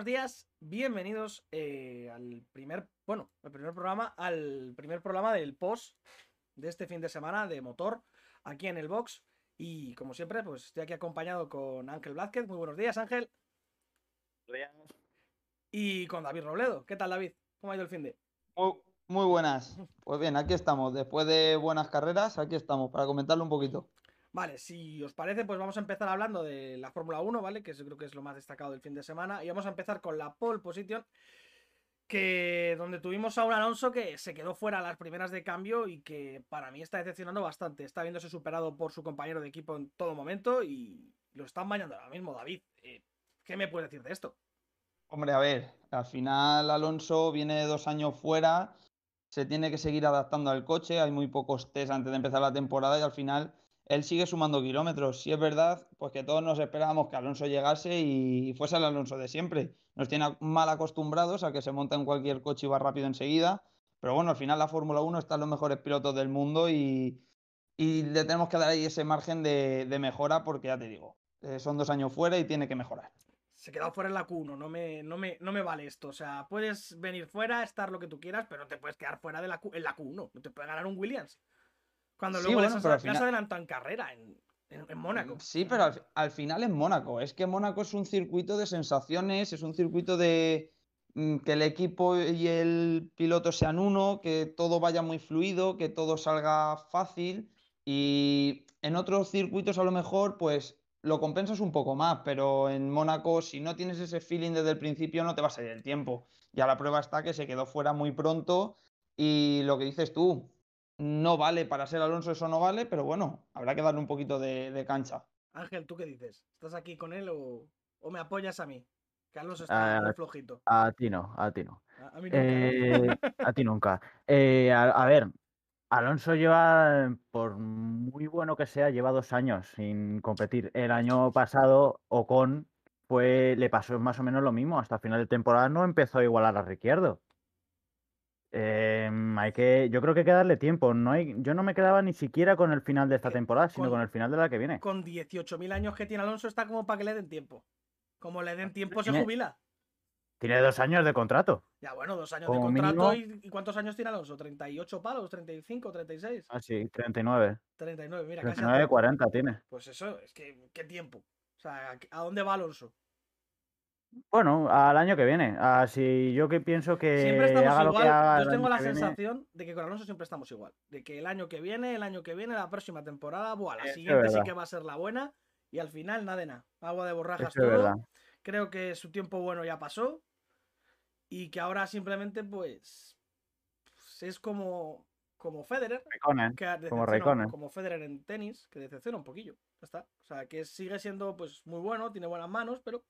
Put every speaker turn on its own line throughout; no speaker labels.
buenos días, bienvenidos eh, al primer, bueno, el primer programa, al primer programa del post de este fin de semana de motor aquí en el box. Y como siempre, pues estoy aquí acompañado con Ángel Blázquez. Muy buenos días, Ángel.
Buenos días.
Y con David Robledo. ¿Qué tal, David? ¿Cómo ha ido el fin de?
Muy, muy buenas. Pues bien, aquí estamos. Después de buenas carreras, aquí estamos para comentarlo un poquito.
Vale, si os parece, pues vamos a empezar hablando de la Fórmula 1, ¿vale? Que creo que es lo más destacado del fin de semana. Y vamos a empezar con la pole position, que donde tuvimos a un Alonso que se quedó fuera a las primeras de cambio y que para mí está decepcionando bastante. Está viéndose superado por su compañero de equipo en todo momento y lo están bañando ahora mismo, David. Eh, ¿Qué me puedes decir de esto?
Hombre, a ver, al final Alonso viene dos años fuera, se tiene que seguir adaptando al coche, hay muy pocos test antes de empezar la temporada y al final él sigue sumando kilómetros. Si es verdad, pues que todos nos esperábamos que Alonso llegase y fuese el Alonso de siempre. Nos tiene mal acostumbrados a que se monta en cualquier coche y va rápido enseguida. Pero bueno, al final la Fórmula 1 está en los mejores pilotos del mundo y, le tenemos que dar ahí ese margen de, de mejora porque ya te digo, eh, son dos años fuera y tiene que mejorar.
Se quedó fuera en la Q1, no me, no, me, no me vale esto. O sea, puedes venir fuera, estar lo que tú quieras, pero no te puedes quedar fuera de la Q, en la Q1. No te puede ganar un Williams. Cuando
Sí,
luego
bueno,
les has, has adelantado en carrera, en, en, en Mónaco.
Sí, pero al, al final es Mónaco. Es que Mónaco es un circuito de sensaciones, es un circuito de mm, que el equipo y el piloto sean uno, que todo vaya muy fluido, que todo salga fácil. Y en otros circuitos a lo mejor pues lo compensas un poco más, pero en Mónaco si no tienes ese feeling desde el principio no te va a salir el tiempo. Ya la prueba está que se quedó fuera muy pronto y lo que dices tú, no vale para ser Alonso, eso no vale, pero bueno, habrá que darle un poquito de, de cancha.
Ángel, ¿tú qué dices? ¿Estás aquí con él o, o me apoyas a mí? Que Alonso está
Ah,
muy flojito.
A ti no, a ti no.
A, a mí nunca.
Eh, a ti nunca. Eh, a, a ver, Alonso lleva, por muy bueno que sea, lleva dos años sin competir. El año pasado, Ocon fue, le pasó más o menos lo mismo. Hasta final de temporada no empezó a igualar a Ricciardo. Em, hay que, yo creo que hay que darle tiempo. No hay, yo no me quedaba ni siquiera con el final de esta
Que
temporada, sino
con-
con el final de la que viene.
Con 18.000 años que tiene Alonso está como para que le den tiempo. Como le den tiempo se jubila.
Tiene dos años de contrato.
Ya bueno, dos años de contrato
mínimo-
y, ¿y cuántos años tiene Alonso? ¿38 palos? ¿35? ¿36?
Ah, sí, 39.
39, mira, casi a
39,
tope.
40 tiene.
Pues eso, es que, ¿qué tiempo? O sea, ¿a dónde va Alonso?
Bueno, al año que viene. Así yo que pienso que
Siempre estamos
haga lo que
igual.
haga
Yo tengo la
viene,
sensación de que con Alonso siempre estamos igual. De que el año que viene, el año que viene, la próxima temporada, buah, la
Eso
siguiente sí que va a ser la buena. Y al final, nada de nada. Agua de borrajas
Eso
todo. Creo que su tiempo bueno ya pasó. Y que ahora simplemente, pues. pues, es como. Como Federer. Que
Como Raikkonen.
como Federer en tenis, que decepciona un poquillo. Ya está. O sea, que sigue siendo pues muy bueno, tiene buenas manos, pero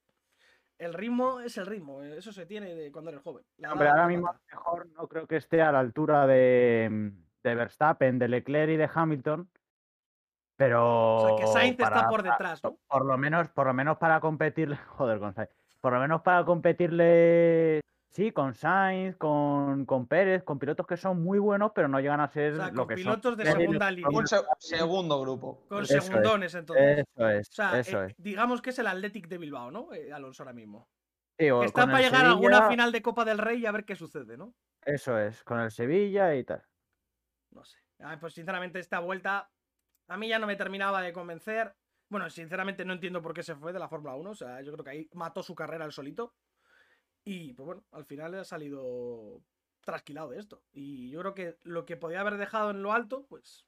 el ritmo es el ritmo. eh, Eso se tiene de cuando eres joven. La
Hombre, ahora mismo a mejor no creo que esté a la altura de, de Verstappen, de Leclerc y de Hamilton. Pero
O sea, que Sainz está por detrás, ¿no?
por lo menos, por lo menos para competirle, joder, con Sainz. Por lo menos para competirle, sí, con Sainz, con, con Pérez, con pilotos que son muy buenos, pero no llegan a ser
O sea,
lo
con
que
pilotos
son.
de segunda línea.
Un se- segundo grupo.
Con
Eso es.
segundones, entonces.
Eso es,
O sea,
eso
eh,
es.
digamos que es el Athletic de Bilbao, ¿no? Eh, Alonso ahora mismo.
Sí, o
Está para llegar a alguna final de Copa del Rey y a ver qué sucede, ¿no?
Eso es, con el Sevilla y tal.
No sé. Pues sinceramente esta vuelta a mí ya no me terminaba de convencer. Bueno, sinceramente no entiendo por qué se fue de la Fórmula 1. O sea, yo creo que ahí mató su carrera el solito. Y pues bueno, al final ha salido trasquilado de esto. Y yo creo que lo que podía haber dejado en lo alto, pues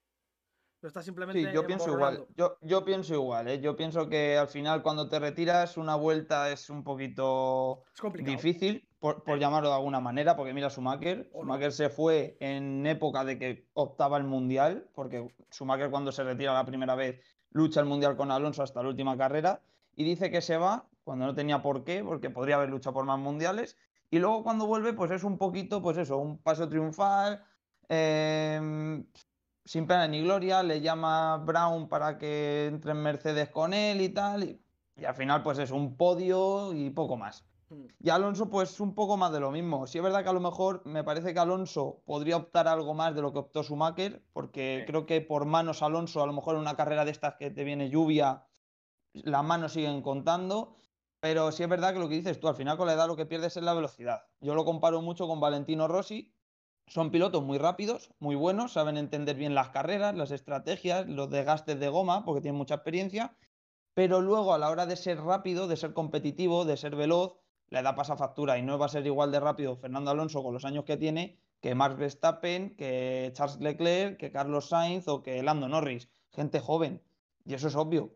lo está simplemente
Sí, yo pienso igual. Yo, yo pienso igual, ¿eh? Yo pienso que al final cuando te retiras una vuelta es un poquito
Es
difícil, por, por llamarlo de alguna manera, porque mira Schumacher,
O no.
Schumacher se fue en época de que optaba el Mundial, porque Schumacher cuando se retira la primera vez lucha el Mundial con Alonso hasta la última carrera, y dice que se va cuando no tenía por qué, porque podría haber luchado por más mundiales, y luego cuando vuelve pues es un poquito, pues eso, un paso triunfal, em, sin pena ni gloria, le llama Brown para que entre en Mercedes con él y tal, y, y al final pues es un podio y poco más.
Mm.
Y Alonso, pues un poco más de lo mismo. Sí es verdad que a lo mejor me parece que Alonso podría optar algo más de lo que optó Schumacher, porque
Sí.
creo que por manos Alonso, a lo mejor en una carrera de estas que te viene lluvia, las manos siguen contando. Pero sí es verdad que lo que dices tú, al final con la edad lo que pierdes es la velocidad. Yo lo comparo mucho con Valentino Rossi. Son pilotos muy rápidos, muy buenos, saben entender bien las carreras, las estrategias, los desgastes de goma, porque tienen mucha experiencia. Pero luego a la hora de ser rápido, de ser competitivo, de ser veloz, la edad pasa factura y no va a ser igual de rápido Fernando Alonso con los años que tiene que Max Verstappen, que Charles Leclerc, que Carlos Sainz o que Lando Norris. Gente joven. Y eso es obvio.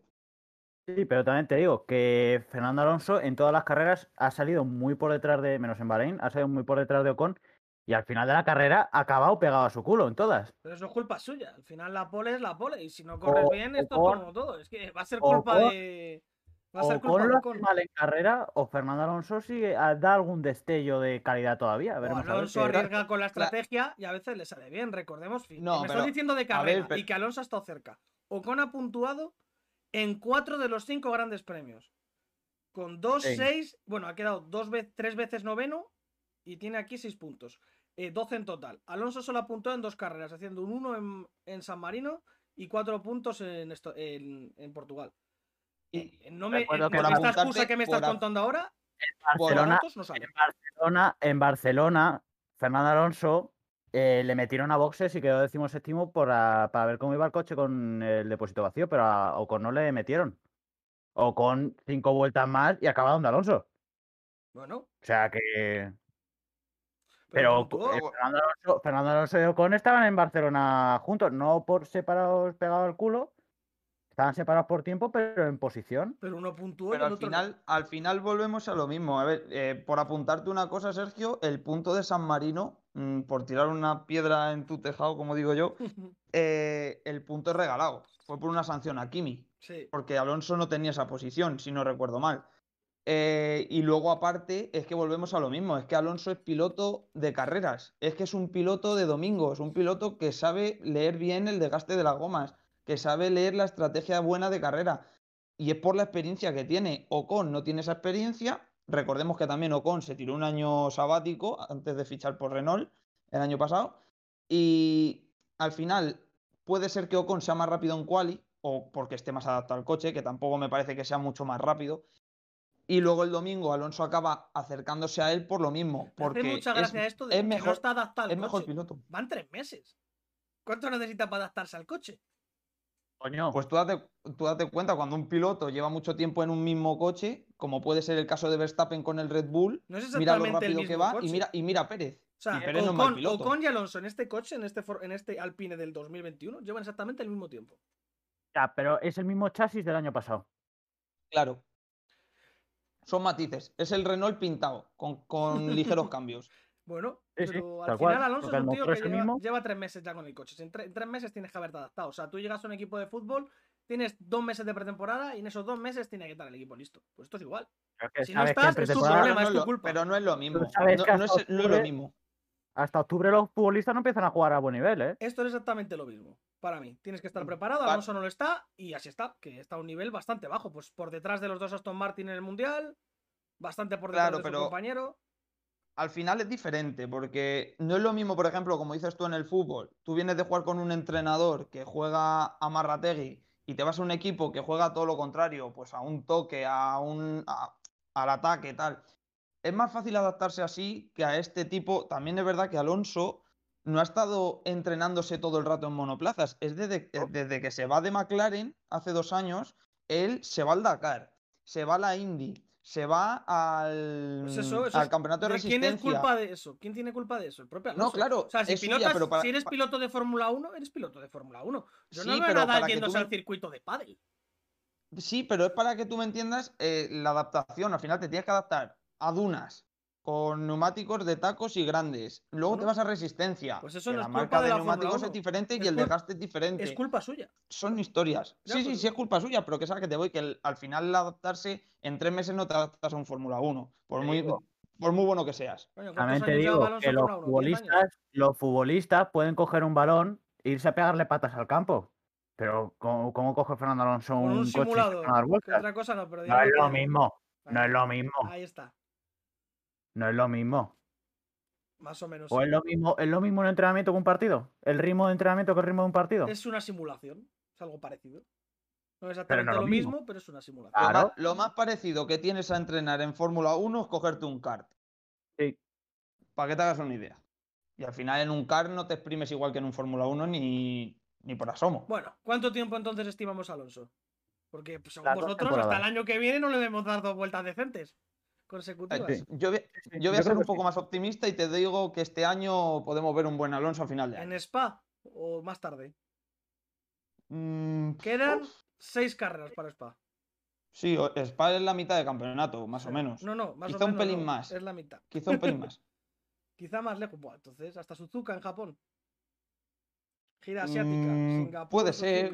Sí, pero también te digo que Fernando Alonso en todas las carreras ha salido muy por detrás de, menos en Bahrein, ha salido muy por detrás de Ocon y al final de la carrera ha acabado pegado a su culo en todas.
Pero eso es culpa suya. Al final la pole es la pole y si no corres bien, esto es como todo. Es que va a ser culpa de. Va a ser culpa
Ocon
de
lo
Ocon.
mal en carrera o Fernando Alonso sigue a- da algún destello de calidad todavía. A ver
Alonso arriesga con la estrategia y a veces le sale bien. Recordemos,
No,
me
pero,
estoy diciendo de carrera
ver, pero-
y que Alonso ha estado cerca. Ocon ha puntuado en cuatro de los cinco grandes premios. Con dos,
Sí.
seis, bueno, ha quedado dos tres veces noveno y tiene aquí seis puntos. Eh, 12 en total. Alonso solo apuntó en dos carreras, haciendo un 1 en, en San Marino y cuatro puntos en, esto, en, en Portugal.
Y
Eh, No me, con esta excusa que me estás
a-
contando ahora,
Barcelona,
no
en Barcelona, en Barcelona, Fernando Alonso eh, le metieron a boxes y quedó decimoséptimo para, para ver cómo iba el coche con el depósito vacío, pero a Ocon no le metieron. O con cinco vueltas más y acaba donde Alonso.
Bueno,
O sea que.
pero,
eh, Fernando, Alonso, Fernando Alonso y Ocon estaban en Barcelona juntos, no por separados pegados al culo. Estaban separados por tiempo, pero en posición.
pero uno puntuó y
Pero
el
al
otro no.
final, al final volvemos a lo mismo. A ver, eh, por apuntarte una cosa, Sergio, el punto de San Marino, mm, por tirar una piedra en tu tejado, como digo yo, eh, el punto es regalado. Fue por una sanción a Kimi,
sí.
porque Alonso no tenía esa posición, si no recuerdo mal. Eh, y luego, aparte, es que volvemos a lo mismo. Es que Alonso es piloto de carreras. Es que es un piloto de domingos, un piloto que sabe leer bien el desgaste de las gomas, que sabe leer la estrategia buena de carrera. Y es por la experiencia que tiene. Ocon no tiene esa experiencia. Recordemos que también Ocon se tiró un año sabático antes de fichar por Renault el año pasado. Y al final puede ser que Ocon sea más rápido en quali o porque esté más adaptado al coche, que tampoco me parece que sea mucho más rápido. Y luego el domingo Alonso acaba acercándose a él por lo mismo.
Me
Porque
hace mucha
es-
gracia esto de
es
que
mejor,
no está adaptado al
es mejor
coche.
piloto.
Van tres meses. ¿Cuánto necesita para adaptarse al coche?
Coño.
Pues tú date, tú date cuenta, cuando un piloto lleva mucho tiempo en un mismo coche, como puede ser el caso de Verstappen con el Red Bull,
No es
mira lo rápido
mismo
que va
coche.
y mira, y mira a Pérez.
O sea,
y Pérez no es mal
Ocon,
piloto.
Ocon y Alonso en este coche, en este, en este Alpine del 2021, llevan exactamente el mismo tiempo.
Ya, pero es el mismo chasis del año pasado.
Claro. Son matices. Es el Renault pintado, con, con ligeros cambios.
Bueno,
Sí, sí,
pero al final
cual,
Alonso es
el
un tío que lleva,
mismo.
lleva tres meses ya con el coche. En, tre- en tres meses tienes que haberte adaptado. O sea, tú llegas a un equipo de fútbol, tienes dos meses de pretemporada y en esos dos meses tiene que estar el equipo listo. Pues esto es igual. Si no estás, es tu problema.
no
es
es
tu culpa.
pero no es lo mismo.
sabes
No, es, no es lo
octubre-
mismo.
Hasta octubre los futbolistas no empiezan a jugar a buen nivel, ¿eh?
Esto es exactamente lo mismo. Para mí, tienes que estar
Mm,
preparado.
pa-
Alonso no lo está y así está, que está a un nivel bastante bajo. Pues por detrás de los dos Aston Martin en el mundial, bastante por detrás
Claro,
de su
pero-
compañero.
Al final es diferente, porque no es lo mismo, por ejemplo, como dices tú en el fútbol. Tú vienes de jugar con un entrenador que juega a Marrategui y te vas a un equipo que juega todo lo contrario, pues a un toque, a un a- al ataque, tal. Es más fácil adaptarse así que a este tipo. También es verdad que Alonso no ha estado entrenándose todo el rato en monoplazas. Es desde,
No.
desde que se va de McLaren hace dos años, él se va al Dakar, se va a la Indy, se va al,
Pues eso, eso
al
es-
campeonato de
¿De quién
resistencia.
es culpa de eso? ¿Quién tiene culpa de eso? El propio
No,
Alonso.
claro,
O sea, si,
es suya,
pilotas-
pero para-
si eres piloto de Fórmula 1, eres piloto de Fórmula 1. Yo
Sí,
no veo a
pero
Nadal
para que
yéndose
tú
al circuito de pádel.
Sí, pero es para que tú me entiendas eh, la adaptación. Al final te tienes que adaptar a dunas con neumáticos de tacos y grandes. Luego te vas a resistencia.
pues eso
que
no
la
es culpa
marca
de
de
la Fórmula
neumáticos
1.
es diferente y el desgaste es diferente.
Es culpa suya.
Son historias.
Ya,
sí, sí,
pues-
sí es culpa suya, pero que es a la que te voy, que el- al final el adaptarse en tres meses no te adaptas a un Fórmula 1, por muy,
digo.
por muy bueno que seas.
Coño, ¿cuántos
También te digo que los
Fórmula 1? ¿10 años?
futbolistas, los futbolistas pueden coger un balón e irse a pegarle patas al campo. Pero ¿cómo, cómo coge Fernando Alonso
Con
un,
un
coche
otra cosa no, pero
No es lo mismo, no es lo mismo,
Ahí está,
no es lo mismo.
más o menos.
O es lo mismo, es lo mismo un entrenamiento que un partido. El ritmo de entrenamiento que el ritmo de un partido.
Es una simulación. Es algo parecido. No es exactamente
no
lo
lo
mismo,
mismo.
pero es una simulación.
Lo,
Claro.
más, lo más parecido que tienes a entrenar en Fórmula 1 es cogerte un kart.
Sí.
Para que te hagas una idea. Y al final en un kart no te exprimes igual que en un Fórmula 1 ni, ni por asomo.
Bueno, ¿cuánto tiempo entonces estimamos a Alonso? Porque pues, según vosotros, hasta el año que viene no le debemos dar dos vueltas decentes consecutivas.
Sí.
Yo voy,
sí,
yo voy a
yo
ser un poco
sí.
más optimista y te digo que este año podemos ver un buen Alonso a final de
¿En
año.
Spa o más tarde?
Mm,
Quedan
uf,
seis carreras para Spa.
sí, Spa es la mitad de campeonato, más o menos.
No, no, más
Quizá
o
un
menos
pelín
no,
más.
Es la mitad.
Quizá un pelín más.
Quizá más lejos. Buah, entonces, hasta Suzuka en Japón. Gira asiática.
Mm,
Singapur,
puede ser.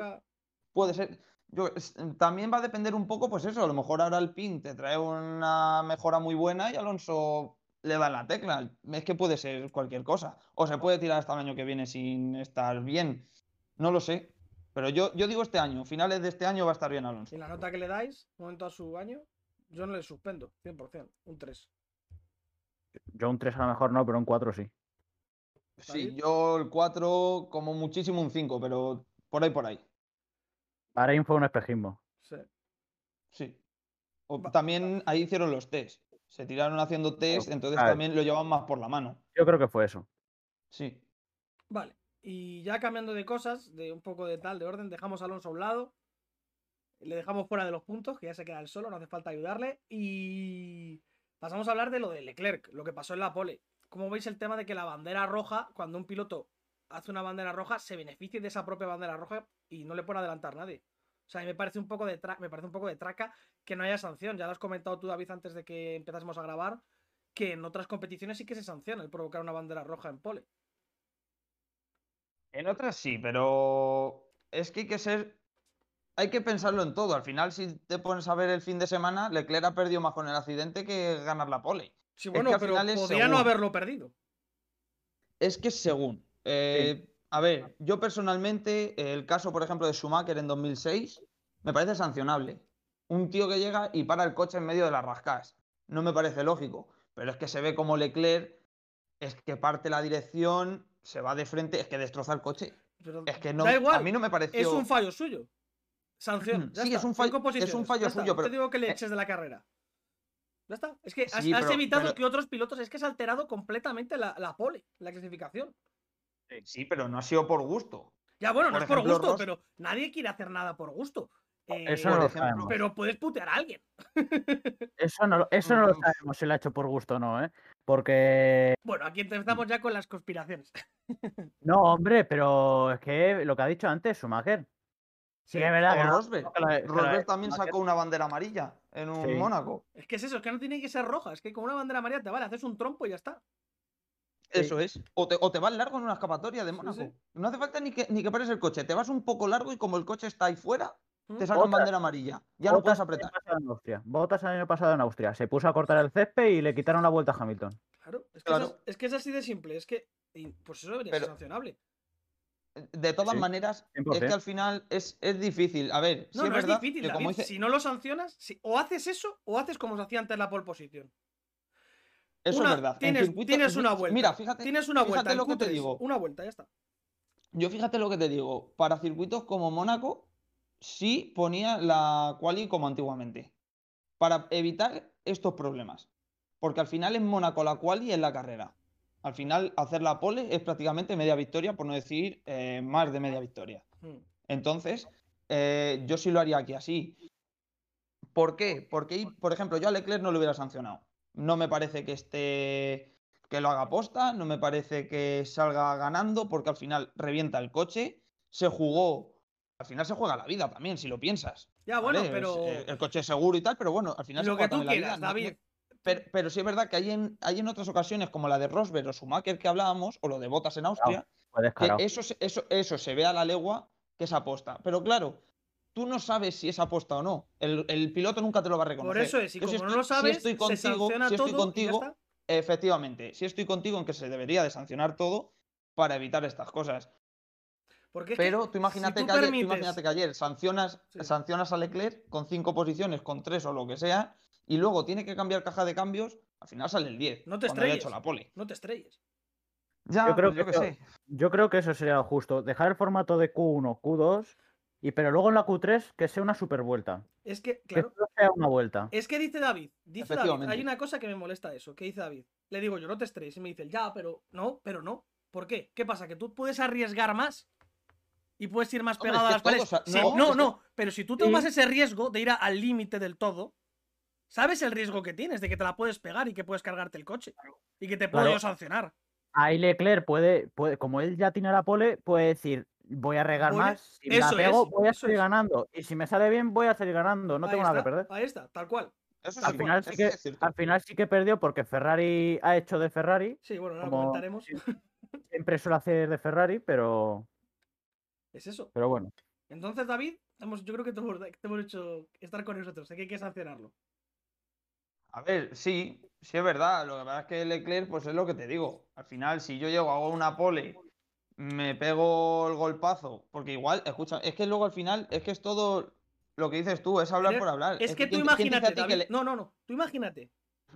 Puede ser. Yo, es- también va a depender un poco, pues eso, a lo mejor ahora el PIN te trae una mejora muy buena y Alonso le da en la tecla. Es que puede ser cualquier cosa. O se puede tirar hasta el año que viene sin estar bien. No lo sé. Pero yo, yo digo este año, finales de este año va a estar bien Alonso.
Y la nota que le dais, momento a su año, yo no le suspendo, 100%, un 3.
Yo un 3 a lo mejor no, pero un 4 sí.
Sí, yo el 4 como muchísimo un 5, pero por ahí, por ahí.
Bahrein fue un espejismo.
Sí.
Sí. O también ahí hicieron los test. Se tiraron haciendo test, entonces también lo llevan más por la mano.
Yo creo que fue eso.
Sí.
Vale. Y ya cambiando de cosas, de un poco de tal, de orden, dejamos a Alonso a un lado. Le dejamos fuera de los puntos, que ya se queda él solo, no hace falta ayudarle. Y pasamos a hablar de lo de Leclerc, lo que pasó en la pole. Como veis el tema de que la bandera roja, cuando un piloto hace una bandera roja, se beneficie de esa propia bandera roja y no le puede adelantar nadie. O sea, a mí me parece un poco de tra- me parece un poco de traca que no haya sanción. Ya lo has comentado tú, David, antes de que empezásemos a grabar, que en otras competiciones sí que se sanciona el provocar una bandera roja en pole.
En otras sí, pero es que hay que ser. Hay que pensarlo en todo. Al final, si te pones a ver el fin de semana, Leclerc ha perdido más con el accidente que ganar la pole.
Sí,
Es
bueno,
que al
pero
final
podía no haberlo perdido.
Es que según. Eh, A ver, yo personalmente, el caso, por ejemplo, de Schumacher en 2006, me parece sancionable. Un tío que llega y para el coche en medio de las rascas. No me parece lógico. Pero es que se ve como Leclerc es que parte la dirección, se va de frente, es que destroza el coche.
Pero
Es que no,
da igual,
a mí no me pareció.
es un fallo suyo. Sanción. ya
Sí,
está,
es un fallo- es un fallo
ya está,
suyo,
No te
pero-
digo que le
eh,
eches de la carrera. Ya está. Es que has,
Sí,
has
pero-
evitado
pero-
que otros pilotos. Es que has alterado completamente la, la pole, la clasificación.
Sí, pero no ha sido por gusto.
Ya, bueno, no es por gusto,
Ross-
pero nadie quiere hacer nada por gusto. Eh,
Eso
por
no lo sabemos.
pero puedes putear a alguien.
Eso no, lo- eso no lo
Mm.
sabemos si lo ha hecho por gusto o no, ¿eh? Porque.
Bueno, aquí empezamos ya con las conspiraciones.
No, hombre, pero es que lo que ha dicho antes, Schumacher. Sí, es verdad.
O Rosberg. también
Schumacher-
sacó una bandera amarilla en un
Sí.
Mónaco.
Es que es eso, es que no tiene que ser roja. Es que con una bandera amarilla te vale, haces un trompo y ya está.
Eso es. O te, o te vas largo en una escapatoria de Mónaco.
sí.
No hace falta ni que, ni que pares el coche. Te vas un poco largo y como el coche está ahí fuera,
¿Mm?
te sacan bandera amarilla. Ya no puedes apretar.
pasado en Austria. Bottas el año pasado en Austria. Se puso a cortar el césped y le quitaron la vuelta a Hamilton.
Claro, es que,
Claro.
Es, es que es así de simple. Es que. pues eso debería
Pero-
ser sancionable.
De todas
Sí,
maneras, es
100%.
que al final es, es difícil. A ver, sí
No,
es
no es
verdad
difícil,
que
David.
como dice,
Si no lo sancionas, si- o haces eso o haces como se hacía antes la pole position.
Eso
Una-
es verdad. En
Tienes, tienes
en
una vuelta.
Mira, fíjate,
Tienes una vuelta.
fíjate lo que te
Q3,
digo.
Una vuelta, ya está.
Yo fíjate lo que te digo. Para circuitos como Mónaco, sí ponía la quali como antiguamente. Para evitar estos problemas. Porque al final en Mónaco la quali es la carrera. Al final hacer la pole es prácticamente media victoria, por no decir eh, más de media victoria.
Mm.
Entonces, eh, yo sí lo haría aquí así. ¿Por qué? Porque, por ejemplo, yo a Leclerc no lo hubiera sancionado. No me parece que esté que lo haga posta, no me parece que salga ganando, porque al final revienta el coche, se jugó, al final se juega la vida también, si lo piensas.
Ya, bueno, pero.
eh, el coche es seguro y tal, pero bueno, al final se
Lo
juega
que tú
también la
quieras,
vida. no- no-
David.
pero, pero sí es verdad que hay en, hay en otras ocasiones, como la de Rosberg o Schumacher que hablábamos, o lo de Botas en Austria, que eso, se- eso, eso se ve a la legua que es aposta. Pero claro, tú no sabes si es aposta o no. El, el piloto nunca te lo va a reconocer.
Por eso es, y como
si
no
estoy-
lo
si
sabes,
estoy
se
contigo,
sanciona
si estoy
todo y ya
contigo,
está.
efectivamente, si estoy contigo en que se debería de sancionar todo para evitar estas cosas.
Porque es que
Pero tú
si
imagínate,
tú
que, ayer, tú
permites-
imagínate que ayer sancionas,
Sí.
sancionas a Leclerc con cinco posiciones, con tres o lo que sea, y luego tiene que cambiar caja de cambios, al final sale el 10.
No te estrelles.
hecho la pole.
No te estrelles.
Ya,
Yo creo
pues yo
que. Yo creo que eso sería lo justo. Dejar el formato de Q1, Q2 y pero luego en la Q3 que sea una super vuelta.
Es que,
Que
claro,
solo sea una vuelta.
es que dice David, dice David, hay una cosa que me molesta de eso, que dice David. Le digo yo, no te estrelles, y me dice, ya, pero no, pero no. ¿Por qué? ¿Qué pasa? ¿Que tú puedes arriesgar más? Y puedes ir más
Hombre,
pegado a
que
las paredes.
todos
Sí,
no,
no,
que-
pero si tú tomas ese riesgo de ir a- al límite del todo, ¿sabes el riesgo que tienes de que te la puedes pegar y que puedes cargarte el coche? Y que te puedo
Claro.
sancionar.
Ahí Leclerc puede, puede, como él ya tiene la pole, puede decir, voy a regar
Voy a-
más, si me la pego,
es,
voy a
es.
ganando. Y si me sale bien, voy a salir ganando, no
Ahí
tengo nada que perder.
Ahí está, tal cual.
Eso
Al
sí,
final, sí que,
es
al final sí que perdió porque Ferrari ha hecho de Ferrari.
Sí, bueno, ahora
Como-
comentaremos.
Siempre suele hacer de Ferrari, pero,
Es eso.
pero bueno.
Entonces, David, hemos, yo creo que te hemos, te hemos hecho estar con nosotros. Sé que hay que sancionarlo.
A ver, sí, sí es verdad. Lo que pasa es que Leclerc, pues es lo que te digo. Al final, si yo llego, hago una pole, me pego el golpazo, porque igual, escucha, es que luego al final, es que es todo lo que dices tú, es hablar
Pero
por hablar.
Es que tú
¿quién- quién te dice a
imagínate,
ti que
David.
le-
No, no, no. Tú imagínate.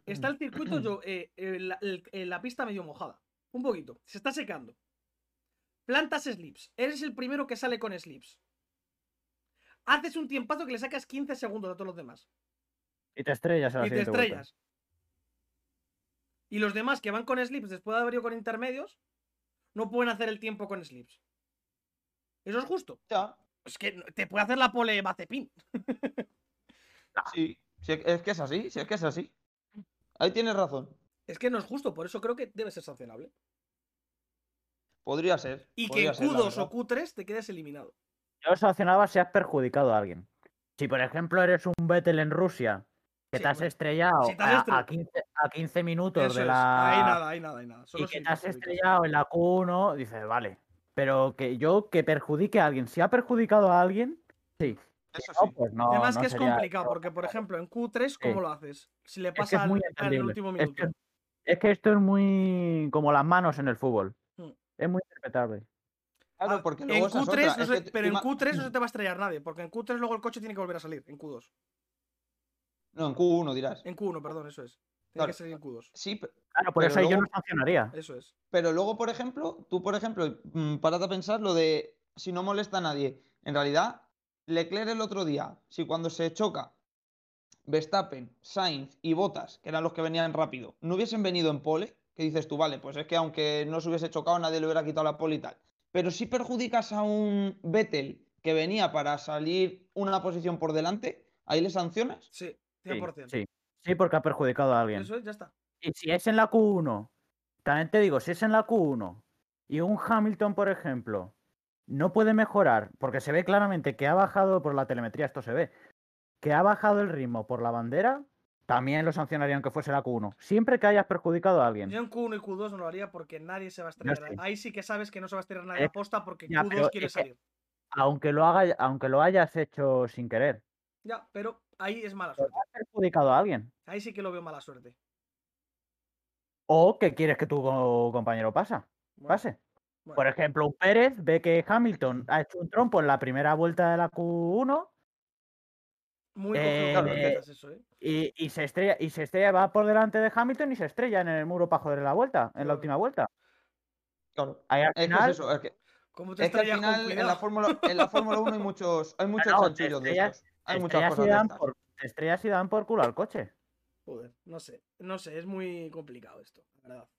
Está el circuito, yo, eh, eh, la, el- la pista medio mojada. Un poquito. Se está secando. Plantas slips. Eres el primero que sale con slips. Haces un tiempazo que le sacas 15 segundos a todos los demás.
Y te estrellas a la
y te
vuelta.
estrellas. Y los demás que van con slips después de haber ido con intermedios, no pueden hacer el tiempo con slips. Eso es justo.
Ya,
Es que te puede hacer la pole Mazepin.
sí, sí, es que es así, sí, es que es así. Ahí tienes razón.
Es que no es justo, por eso creo que debe ser sancionable.
Podría ser.
Y que en
ser, la
Q2
verdad.
o Q3 te quedes eliminado.
Yo sancionaba si has perjudicado a alguien. Si, por ejemplo, eres un Vettel en Rusia, que
Sí,
te has
bueno.
estrellado
Si te has
a,
estre-
a 15, a 15 minutos
Eso
de
es.
la.
Ahí nada, ahí nada, ahí nada. Solo
y que
si
te has estrellado en la Q1, dices, vale. Pero que yo que perjudique a alguien, si ha perjudicado a alguien, sí.
Eso
No,
sí.
pues no.
Además
no
que es
sería-
complicado, porque por ejemplo en Q3, ¿cómo
Sí.
lo haces? Si le
Es que
pasa
es muy
el
entendible.
último
Es
minuto.
que, es que esto es muy como las manos en el fútbol.
Hmm.
Es muy interpretable.
Claro,
Ah,
porque
en
luego esa es
Q3
otra,
no
es
se-
que tú
pero en
ima-
Q3 no se te va a estrellar nadie, porque en Q3 luego el coche tiene que volver a salir, en Q2.
No, en Q1 dirás.
En Q1, perdón, eso es. Tiene
Claro.
que salir en Q2.
Sí, pe-
Claro, por
Pero
eso ahí yo
luego-
no sancionaría.
Eso es.
pero luego, por ejemplo, tú, por ejemplo, mm, párate a pensar lo de si no molesta a nadie. En realidad, Leclerc el otro día, si cuando se choca Verstappen, Sainz y Bottas, que eran los que venían rápido, no hubiesen venido en pole, que dices tú, vale, pues es que aunque no se hubiese chocado, nadie le hubiera quitado la pole y tal. Pero si perjudicas a un Vettel que venía para salir una posición por delante, ahí le sancionas.
Sí, 100%.
sí. Sí, porque ha perjudicado a alguien.
Eso es, ya está.
Y si es en la Q1, también te digo, si es en la Q1 y un Hamilton, por ejemplo, no puede mejorar, porque se ve claramente que ha bajado por la telemetría, esto se ve, que ha bajado el ritmo por la bandera, también lo sancionarían que fuese la Q1. Siempre que hayas perjudicado a alguien.
Yo en Q1 y Q2 no lo haría porque nadie se va a estrellar. Ahí sí que sabes que no se va a estrellar nadie
Es-
a posta porque
ya,
Q2
pero
quiere salir.
Aunque lo, haga, aunque lo hayas hecho sin querer.
Ya, pero ahí es mala suerte.
has perjudicado a alguien.
Ahí sí que lo veo mala suerte.
O que quieres que tu co- compañero pasa,
Bueno,
pase.
bueno.
Por ejemplo, un Pérez ve que Hamilton ha hecho un trompo en la primera vuelta de la Q1
Muy
eh, eh,
eso, ¿eh?
y, y se estrella, y se estrella, va por delante de Hamilton y se estrella en el muro para joder la vuelta, en
Claro.
la última vuelta.
Claro.
Ahí al
Es que es
final,
eso, es que,
¿Cómo te
es que al
estrellas con
final en la? Fórmula en la Fórmula 1 hay muchos, hay muchos
no, te
chanchullos de estos. Hay
te
muchas
estrellas,
cosas
y dan por, te estrellas y dan por culo al coche.
Joder, no sé, no sé, es muy complicado esto, la verdad.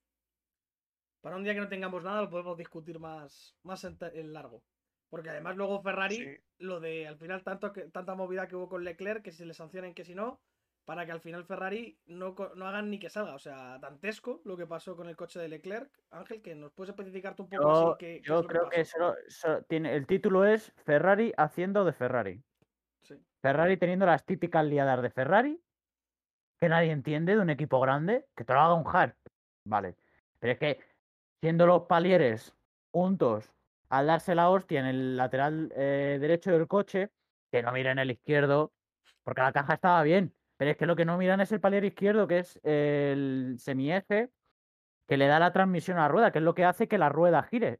Para un día que no tengamos nada lo podemos discutir más, más en, largo. Porque además luego Ferrari,
Sí.
lo de al final tanto que, tanta movida que hubo con Leclerc, que si le sancionen que si no, para que al final Ferrari no, no hagan ni que salga. O sea, dantesco lo que pasó con el coche de Leclerc. Ángel, que nos puedes especificarte un poco
Yo,
así es
yo creo que solo tiene, el título es Ferrari haciendo de Ferrari. Ferrari teniendo las típicas liadas de Ferrari, que nadie entiende de un equipo grande, que te lo haga un hard. Vale. Pero es que siendo los palieres juntos al darse la hostia en el lateral eh, derecho del coche, que no miren el izquierdo, porque la caja estaba bien. Pero es que lo que no miran es el palier izquierdo, que es el semieje que le da la transmisión a la rueda, que es lo que hace que la rueda gire.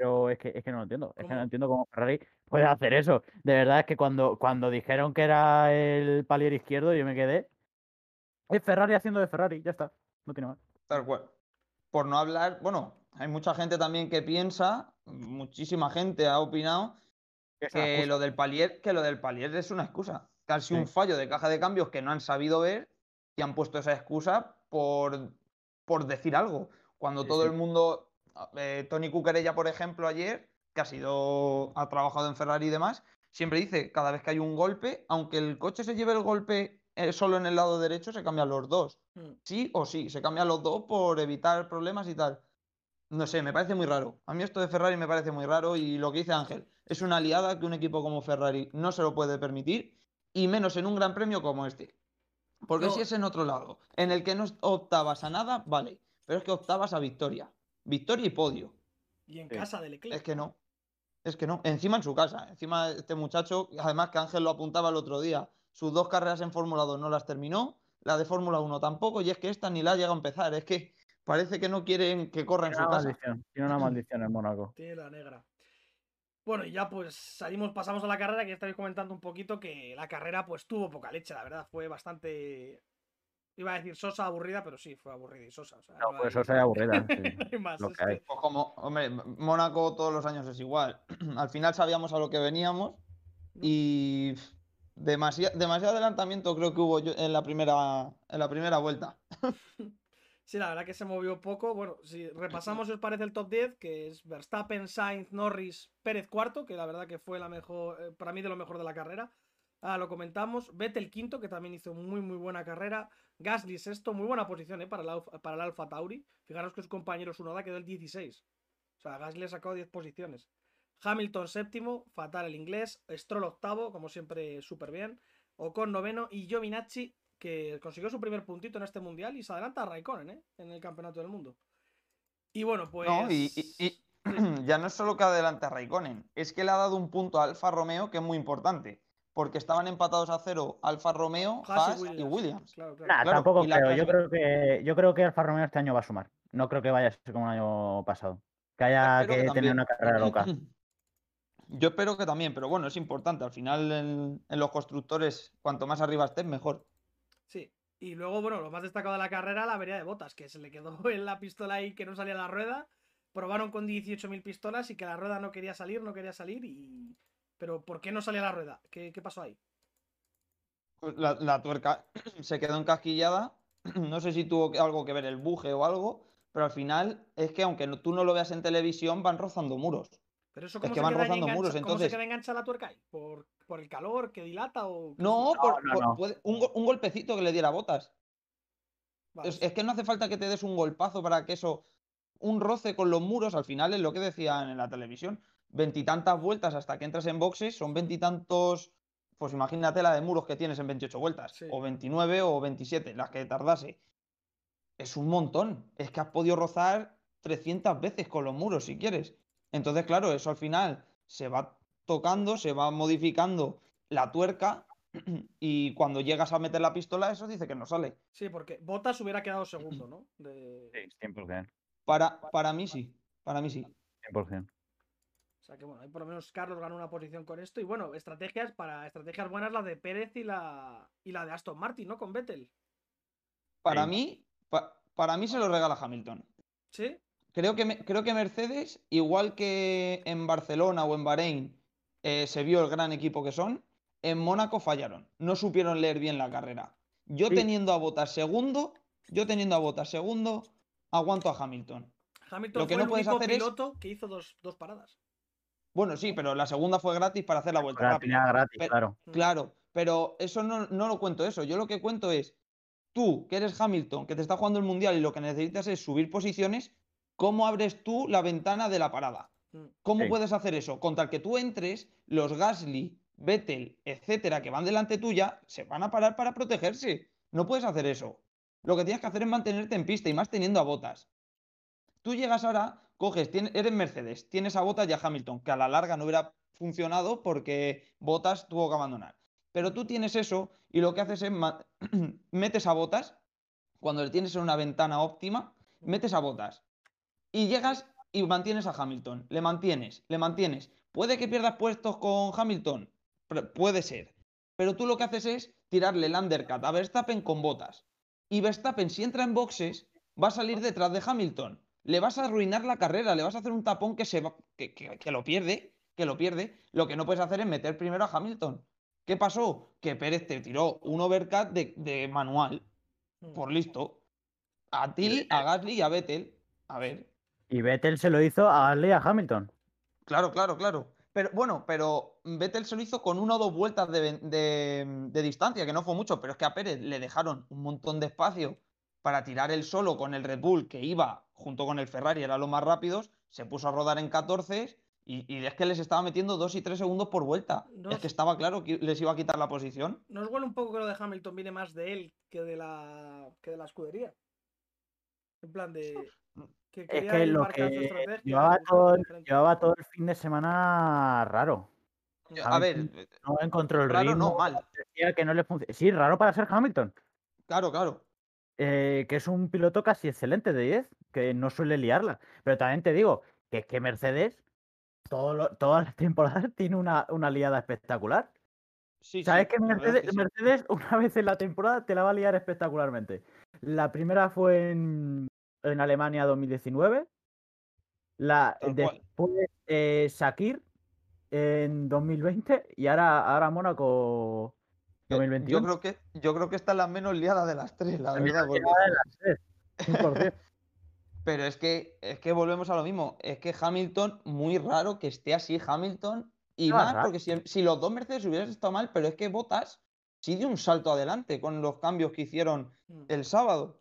Pero es que, es que no lo entiendo. Es que no entiendo cómo Ferrari puede hacer eso. De verdad es que cuando, cuando dijeron que era el palier izquierdo, yo me quedé. Es Ferrari haciendo de Ferrari, ya está. No tiene más.
Tal cual. Por no hablar, bueno, hay mucha gente también que piensa, muchísima gente ha opinado, que lo del palier, que lo del palier es una excusa. Casi un fallo de caja de cambios que no han sabido ver y han puesto esa excusa por, por decir algo. Cuando
Sí,
todo
sí.
el mundo. Eh, Tony Cuquerella, por ejemplo, ayer, que ha sido. ha trabajado en Ferrari y demás, siempre dice, cada vez que hay un golpe, aunque el coche se lleve el golpe eh, solo en el lado derecho, se cambian los dos.
Mm.
Sí o sí, se cambian los dos por evitar problemas y tal. No sé, me parece muy raro. A mí esto de Ferrari me parece muy raro y lo que dice Ángel, es una aliada que un equipo como Ferrari no se lo puede permitir y menos en un gran premio como este. Porque
No.
si es en otro lado, en el que no optabas a nada, vale, pero es que optabas a victoria. Victoria y podio.
Y en
Sí.
casa de Leclerc.
Es que no. Es que no. Encima en su casa. Encima este muchacho, además que Ángel lo apuntaba el otro día, sus dos carreras en Fórmula 2 no las terminó, la de Fórmula 1 tampoco, y es que esta ni la llega a empezar. Es que parece que no quieren que corra en
Tiene
su
una
casa.
maldición. Tiene una maldición en Mónaco.
Tiene la negra. Bueno, y ya pues salimos, pasamos a la carrera, que ya estáis comentando un poquito que la carrera pues tuvo poca leche, la verdad, fue bastante... Iba a decir sosa, aburrida, pero sí, fue aburrida y sosa. o sea,
No,
no
pues
hay-
eso sería aburrida. sí.
no hay más,
lo
es
que hay.
que-
Pues como, hombre, Mónaco todos los años es igual. Al final sabíamos a lo que veníamos y pff, demasiado, demasiado adelantamiento creo que hubo yo- en la primera, en la primera vuelta.
Sí, la verdad que se movió poco. Bueno, si repasamos, si os parece el top 10, que es Verstappen, Sainz, Norris, Pérez cuarto, que la verdad que fue la mejor, eh, para mí de lo mejor de la carrera. Ah, lo comentamos. Vettel quinto, que también hizo muy, muy buena carrera. Gasly sexto, muy buena posición eh, para, el, Alfa- para el Alfa Tauri. Fijaros que su compañero Sunoda quedó el 16. O sea, Gasly le sacó 10 posiciones. Hamilton séptimo, fatal el inglés. Stroll octavo, como siempre, súper bien. Ocon noveno y Giovinacci, que consiguió su primer puntito en este mundial y se adelanta a Raikkonen ¿eh? en el campeonato del mundo. Y bueno, pues.
No, y, y- y ya no es solo que adelante a Raikkonen, es que le ha dado un punto a Alfa Romeo que es muy importante. Porque estaban empatados a cero Alfa Romeo,
Haas y
Haas y Williams.
Claro, claro.
Nah,
Claro,
tampoco creo. Yo creo que yo creo que Alfa Romeo este año va a sumar. No creo que vaya a ser como el año pasado. Que haya que,
que
tener
también.
una carrera loca.
Yo espero que también, pero bueno, es importante. Al final, en, en los constructores, cuanto más arriba estés, mejor.
Sí. Y luego, bueno, lo más destacado de la carrera, la avería de botas, que se le quedó en la pistola ahí que no salía la rueda. Probaron con 18.000 pistolas y que la rueda no quería salir, no quería salir y... Pero ¿por qué no salía la rueda? ¿Qué, qué pasó ahí?
Pues La, la tuerca se quedó encasquillada. No sé si tuvo algo que ver el buje o algo, pero al final es que aunque tú no lo veas en televisión, van rozando muros.
Pero eso
Es
cómo,
que
se,
van
queda ahí
rozando
engancha-
muros,
¿cómo se
entonces-
queda enganchada la tuerca ahí? ¿Por, por el calor que dilata o...?
No,
sé?
por-
no,
por-
no.
puede- un, un golpecito que le diera botas.
Vale,
Es, es que no hace falta que te des un golpazo para que eso, un roce con los muros, al final es lo que decían en la televisión, veintitantas vueltas hasta que entras en boxes, son veintitantos, pues imagínate la de muros que tienes en 28 vueltas,
Sí.
o 29 o 27, las que tardase. Es un montón, es que has podido rozar 300 veces con los muros si quieres. Entonces, claro, eso al final se va tocando, se va modificando la tuerca y cuando llegas a meter la pistola, eso dice que no sale.
Sí, porque Botas hubiera quedado segundo, ¿no? De...
Sí, 100%.
Para, para mí sí, para mí sí.
100%.
O sea que bueno, ahí por lo menos Carlos ganó una posición con esto. Y bueno, estrategias para estrategias buenas la de Pérez y la y la de Aston Martin, ¿no? Con Vettel.
Para
Sí.
mí, pa- para mí se lo regala Hamilton.
¿Sí?
Creo que, me- creo que Mercedes, igual que en Barcelona o en Bahrein eh, se vio el gran equipo que son, en Mónaco fallaron. No supieron leer bien la carrera. Yo
Sí.
teniendo a Botas segundo, yo teniendo a Botas segundo, aguanto a Hamilton.
Hamilton
Lo que
fue
no
el
puedes
único
hacer es-
piloto que hizo dos, dos paradas.
Bueno, sí, pero la segunda fue gratis para hacer la vuelta
La
rápida.
gratis,
Pero-
claro.
Mm.
Claro, pero eso no, no lo cuento eso. Yo lo que cuento es, tú, que eres Hamilton, que te está jugando el Mundial y lo que necesitas es subir posiciones, ¿cómo abres tú la ventana de la parada?
Mm.
¿Cómo
Sí.
puedes hacer eso? Con tal que tú entres, los Gasly, Vettel, etcétera, que van delante tuya, se van a parar para protegerse. No puedes hacer eso. Lo que tienes que hacer es mantenerte en pista y más teniendo a botas. Tú llegas ahora, coges, tienes- eres Mercedes, tienes a Botas y a Hamilton, que a la larga no hubiera funcionado porque Botas tuvo que abandonar. Pero tú tienes eso y lo que haces es metes a Botas, cuando le tienes en una ventana óptima, metes a Botas y llegas y mantienes a Hamilton. Le mantienes, le mantienes. ¿Puede que pierdas puestos con Hamilton? Puede ser. Pero tú lo que haces es tirarle el undercut a Verstappen con botas. Y Verstappen, si entra en boxes, va a salir detrás de Hamilton. Le vas a arruinar la carrera, le vas a hacer un tapón que, se va, que, que- que lo pierde, que lo pierde, lo que no puedes hacer es meter primero a Hamilton. ¿Qué pasó? Que Pérez te tiró un overcut de, de manual,
Mm.
por listo. A ti, a Gasly y a Vettel. A ver,
Y Vettel se lo hizo a Gasly y a Hamilton.
claro, claro, claro. Pero bueno, pero Vettel se lo hizo con una o dos vueltas de- de distancia, que no fue mucho, pero es que a Pérez le dejaron un montón de espacio para tirar el solo con el Red Bull, que iba junto con el Ferrari, era los más rápidos, se puso a rodar en 14 y, y es que les estaba metiendo dos y tres segundos por vuelta.
No
es que estaba claro que les iba a quitar la posición.
¿Nos huele un poco que lo de Hamilton viene más de él que de la, que de la escudería? En plan de. Que
Es
quería
que lo que llevaba todo, llevaba todo el fin de semana raro.
Yo- A ver,
No encontró el
raro
ritmo.
no, mal.
Decía que no le Sí, raro para ser Hamilton.
Claro, claro.
Eh, que es un piloto casi excelente de 10, que no suele liarla. Pero también te digo que es que Mercedes todo lo- todas las temporadas tiene una, una liada espectacular.
Sí,
¿Sabes
sí,
que Mercedes,
que sí.
Mercedes una vez en la temporada te la va a liar espectacularmente? La primera fue en, en Alemania 2019. La,
Tal
después eh, Shakir en 2020 y ahora, ahora Mónaco 2021.
Yo creo que, yo creo que esta es la menos liada de las tres, la verdad. porque-
de las tres, 100%.
Pero es que, es que volvemos a lo mismo. Es que Hamilton, muy raro que esté así Hamilton. Y
Ah,
más
raro.
porque si, si los dos Mercedes hubiesen estado mal, pero es que Bottas sí dio un salto adelante con los cambios que hicieron
Mm.
el sábado.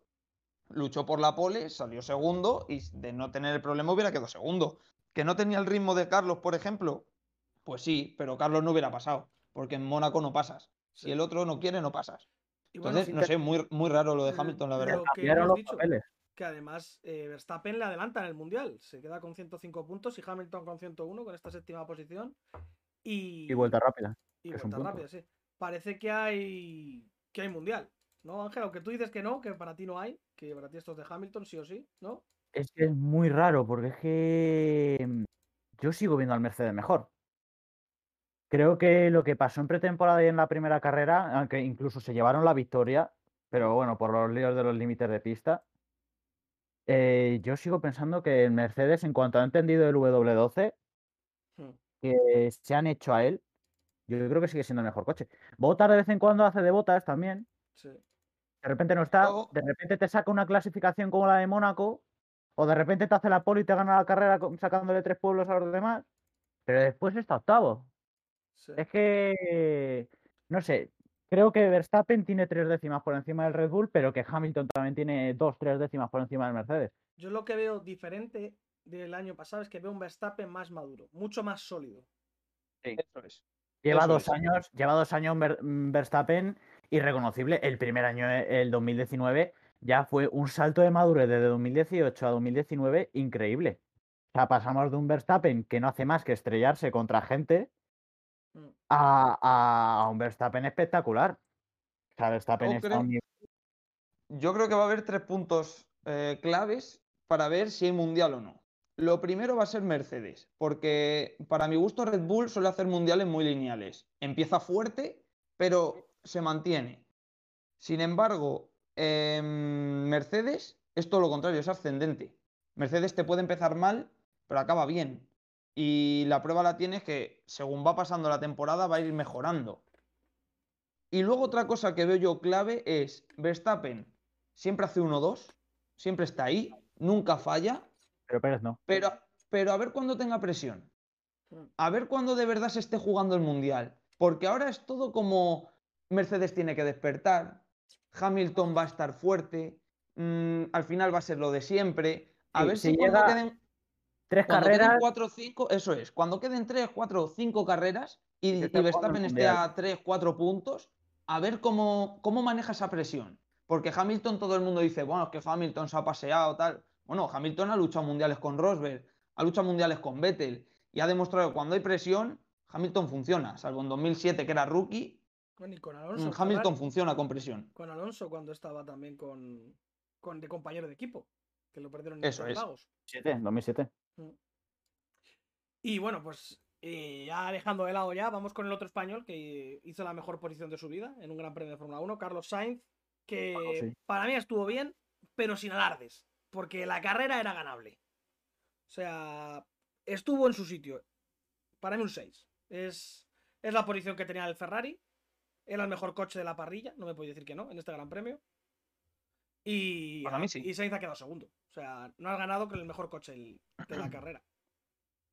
Luchó por la pole, salió segundo y de no tener el problema hubiera quedado segundo. Que no tenía el ritmo de Carlos, por ejemplo. Pues sí, pero Carlos no hubiera pasado. Porque en Mónaco no pasas. Si
Sí.
el otro no quiere, no pasas.
Y bueno,
Entonces, no sé, muy, muy raro lo de Hamilton, la
lo
verdad.
que
los
dicho, que además eh, Verstappen le adelanta en el mundial. Se queda con 105 puntos y Hamilton con 101 con esta séptima posición. Y,
Y vuelta rápida.
y vuelta rápida, sí. Parece que hay que hay mundial. ¿No, Ángel? Aunque tú dices que no, que para ti no hay, que para ti esto es de Hamilton, sí o sí, ¿no?
Es que es muy raro porque es que mm, yo sigo viendo al Mercedes mejor. Creo que lo que pasó en pretemporada y en la primera carrera, aunque incluso se llevaron la victoria, pero bueno, por los líos de los límites de pista, eh, yo sigo pensando que el Mercedes, en cuanto ha entendido el W12,
Hmm.
que se han hecho a él, yo creo que sigue siendo el mejor coche. Botas de vez en cuando hace de botas también.
Sí.
De repente no está, de repente te saca una clasificación como la de Mónaco, o de repente te hace la pole y te gana la carrera sacándole tres pueblos a los demás, pero después está octavo.
Sí.
Es que, no sé, creo que Verstappen tiene tres décimas por encima del Red Bull, pero que Hamilton también tiene dos, tres décimas por encima del Mercedes.
Yo lo que veo diferente del año pasado es que veo un Verstappen más maduro, mucho más sólido.
Eso es.
Lleva
Eso
dos
es.
años, lleva dos años Ver- mm, Verstappen irreconocible. El primer año, eh, el 2019, ya fue un salto de madurez desde 2018 a 2019 increíble. O sea, pasamos de un Verstappen que no hace más que estrellarse contra gente. A, a un Verstappen espectacular. O sea, Verstappen
Yo creo-
un
Yo creo que va a haber tres puntos eh, claves para ver si hay mundial o no. Lo primero va a ser Mercedes, porque para mi gusto Red Bull suele hacer mundiales muy lineales. Empieza fuerte, pero se mantiene. Sin embargo, em, Mercedes es todo lo contrario, es ascendente. Mercedes te puede empezar mal, pero acaba bien. Y la prueba la tienes que según va pasando la temporada va a ir mejorando. Y luego otra cosa que veo yo clave es Verstappen siempre hace 1-2, siempre está ahí, nunca falla,
Pero Pérez no.
pero, pero a ver cuándo tenga presión. A ver cuándo de verdad se esté jugando el Mundial. Porque ahora es todo como Mercedes tiene que despertar, Hamilton va a estar fuerte, mm, al final va a ser lo de siempre. A
Sí,
ver
si
si cuando
llega
queden,
Tres
cuando
carreras.
queden 4 o 5, eso es, cuando queden 3, 4 o 5 carreras y, y Verstappen esté a 3, 4 puntos, a ver cómo, cómo maneja esa presión. Porque Hamilton, todo el mundo dice, bueno, es que Hamilton se ha paseado, tal. Bueno, Hamilton ha luchado mundiales con Rosberg, ha luchado mundiales con Vettel y ha demostrado que cuando hay presión, Hamilton funciona. Salvo en 2007, que era rookie,
Bueno, y con
mm,
Alonso.
Hamilton funciona con presión.
con Alonso cuando estaba también con, con de compañero de equipo, que lo perdieron en
Eso es.
Interlagos.
2007, 2007.
Y bueno, pues eh, ya dejando de lado ya, vamos con el otro español que hizo la mejor posición de su vida en un Gran Premio de Fórmula 1, Carlos Sainz, que
Bueno, sí.
para mí estuvo bien, pero sin alardes, porque la carrera era ganable. O sea, estuvo en su sitio. Para mí un 6. Es, es la posición que tenía el Ferrari. Era el mejor coche de la parrilla, no me puedo decir que no, en este Gran Premio. Y,
Para mí sí.
y Sainz ha quedado segundo. O sea, no has ganado con el mejor coche el- de la carrera.